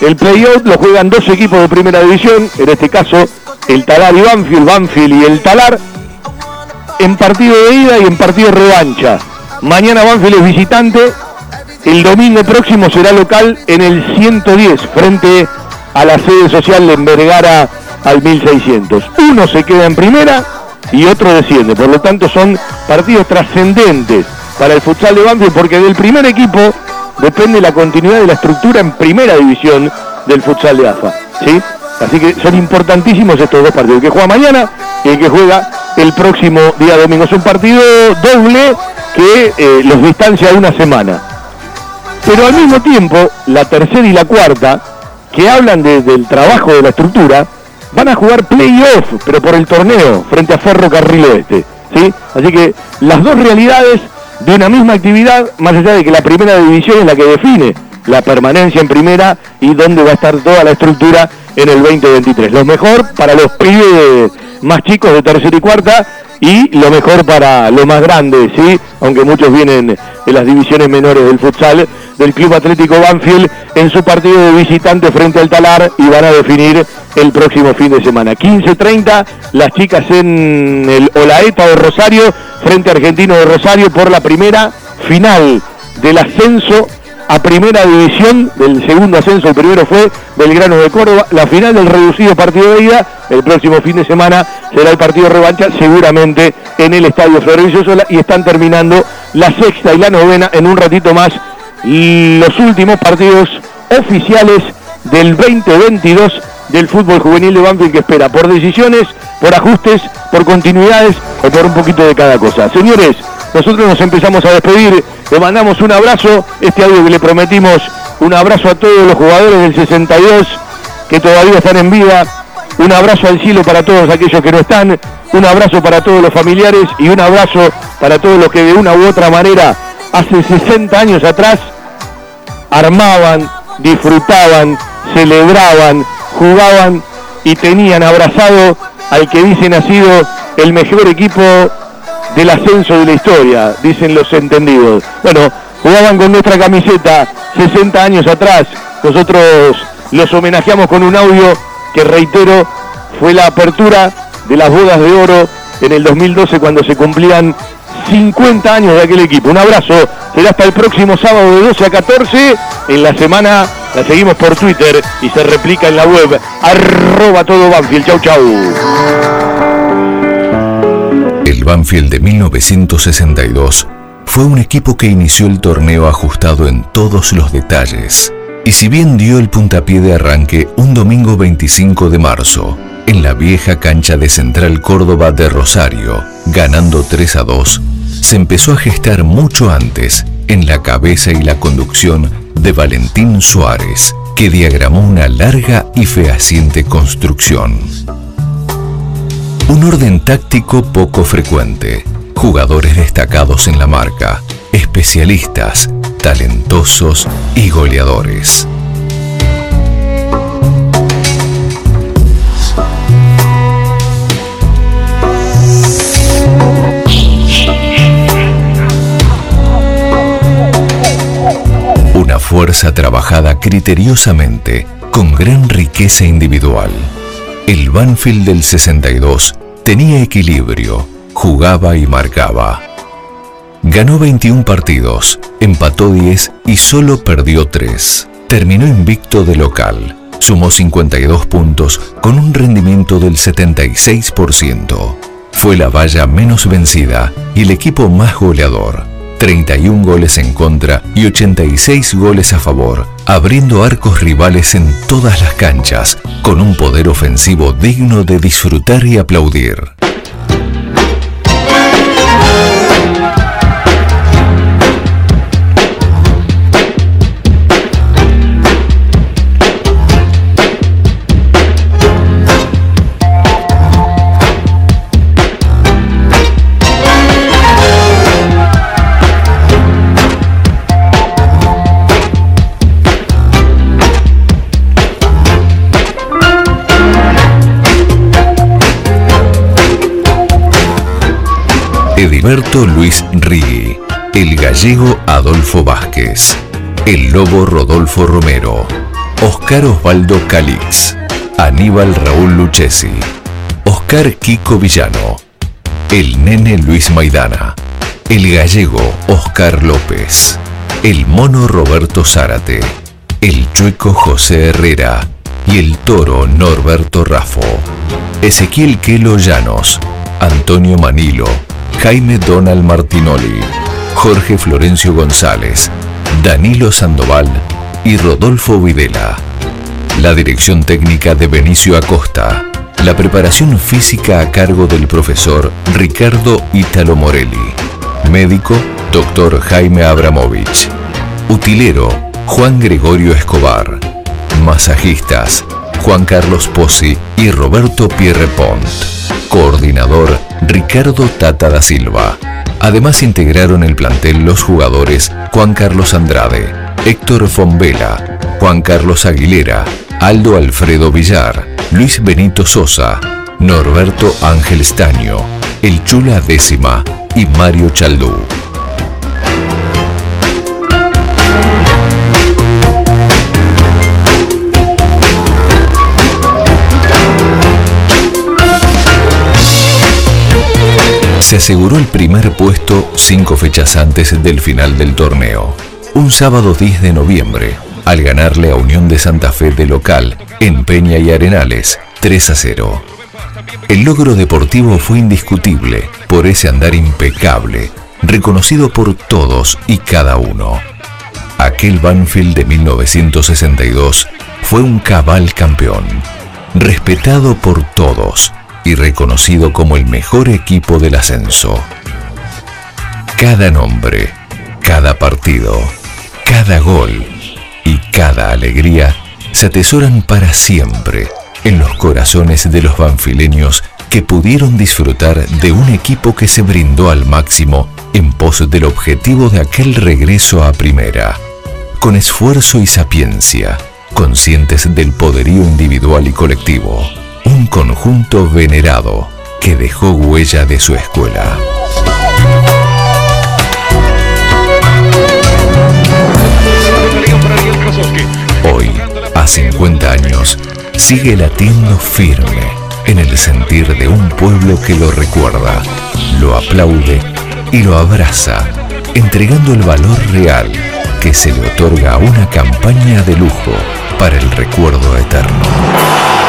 El play-out lo juegan dos equipos de primera división, en este caso el talar y Banfield, Banfield y el talar, en partido de ida y en partido revancha. Mañana Banfield es visitante, el domingo próximo será local en el 110 frente a la sede social de Vergara al 1600. Uno se queda en primera y otro desciende, por lo tanto son partidos trascendentes para el futsal de Banfield porque del primer equipo depende la continuidad de la estructura en primera división del futsal de AFA. ¿sí? Así que son importantísimos estos dos partidos, el que juega mañana y el que juega el próximo día domingo. Es un partido doble que eh, los distancia una semana. Pero al mismo tiempo, la tercera y la cuarta, que hablan del trabajo de la estructura, van a jugar playoff, pero por el torneo, frente a Ferro Carril Oeste. ¿sí? Así que las dos realidades de una misma actividad, más allá de que la primera división es la que define la permanencia en primera y dónde va a estar toda la estructura en el 2023. Lo mejor para los pibes más chicos de tercera y cuarta y lo mejor para lo más grande, ¿sí? Aunque muchos vienen de las divisiones menores del futsal del Club Atlético Banfield en su partido de visitante frente al Talar y van a definir el próximo fin de semana. 15.30, las chicas en el Olaeta de Rosario frente a Argentino de Rosario por la primera final del ascenso a primera división del segundo ascenso, el primero fue Belgrano de Córdoba, la final del reducido partido de ida, el próximo fin de semana será el partido de revancha, seguramente en el Estadio Florencio Sola, y están terminando la sexta y la novena en un ratito más los últimos partidos oficiales del 2022 del fútbol juvenil de Banfield que espera por decisiones, por ajustes, por continuidades o por un poquito de cada cosa. Señores, nosotros nos empezamos a despedir, le mandamos un abrazo, este audio que le prometimos, un abrazo a todos los jugadores del 62 que todavía están en vida, un abrazo al cielo para todos aquellos que no están, un abrazo para todos los familiares y un abrazo para todos los que de una u otra manera hace 60 años atrás armaban, disfrutaban, celebraban, jugaban y tenían abrazado al que dicen ha sido el mejor equipo del ascenso de la historia, dicen los entendidos. Bueno, jugaban con nuestra camiseta 60 años atrás. Nosotros los homenajeamos con un audio que reitero fue la apertura de las bodas de oro en el 2012 cuando se cumplían 50 años de aquel equipo. Un abrazo, será hasta el próximo sábado de 12 a 14. En la semana la seguimos por Twitter y se replica en la web arroba todo Banfield. Chau, chau. El Banfield de 1962 fue un equipo que inició el torneo ajustado en todos los detalles. Y si bien dio el puntapié de arranque un domingo 25 de marzo, en la vieja cancha de Central Córdoba de Rosario, ganando 3 a 2, se empezó a gestar mucho antes en la cabeza y la conducción de Valentín Suárez, que diagramó una larga y fehaciente construcción. Un orden táctico poco frecuente, jugadores destacados en la marca, especialistas, talentosos y goleadores. Una fuerza trabajada criteriosamente, con gran riqueza individual. El Banfield del 62 tenía equilibrio, jugaba y marcaba. Ganó 21 partidos, empató 10 y solo perdió 3. Terminó invicto de local. Sumó 52 puntos con un rendimiento del 76%. Fue la valla menos vencida y el equipo más goleador. 31 goles en contra y 86 goles a favor, abriendo arcos rivales en todas las canchas, con un poder ofensivo digno de disfrutar y aplaudir. Ediberto Luis Rigui, el gallego Adolfo Vázquez, el lobo Rodolfo Romero, Oscar Osvaldo Calix, Aníbal Raúl Lucchesi, Oscar Kiko Villano, el nene Luis Maidana, el gallego Oscar López, el mono Roberto Zárate, el chueco José Herrera y el toro Norberto Rafo, Ezequiel Quelo Llanos, Antonio Manilo, Jaime Donald Martinoli, Jorge Florencio González, Danilo Sandoval y Rodolfo Videla. La dirección técnica de Benicio Acosta. La preparación física a cargo del profesor Ricardo Ítalo Morelli. Médico, doctor Jaime Abramovich. Utilero, Juan Gregorio Escobar. Masajistas, Juan Carlos Pozzi y Roberto Pierrepont. Coordinador, Ricardo Tata da Silva. Además integraron el plantel los jugadores Juan Carlos Andrade, Héctor Fombela, Juan Carlos Aguilera, Aldo Alfredo Villar, Luis Benito Sosa, Norberto Ángel Estaño, El Chula Décima y Mario Chaldú. Se aseguró el primer puesto cinco fechas antes del final del torneo. Un sábado 10 de noviembre, al ganarle a Unión de Santa Fe de local en Peña y Arenales 3 a 0. El logro deportivo fue indiscutible por ese andar impecable, reconocido por todos y cada uno. Aquel Banfield de 1962 fue un cabal campeón, respetado por todos y reconocido como el mejor equipo del ascenso. Cada nombre, cada partido, cada gol y cada alegría se atesoran para siempre en los corazones de los banfileños que pudieron disfrutar de un equipo que se brindó al máximo en pos del objetivo de aquel regreso a primera, con esfuerzo y sapiencia, conscientes del poderío individual y colectivo un conjunto venerado que dejó huella de su escuela. Hoy, a 50 años, sigue latiendo firme en el sentir de un pueblo que lo recuerda, lo aplaude y lo abraza, entregando el valor real que se le otorga a una campaña de lujo para el recuerdo eterno.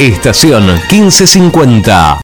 Estación 1550.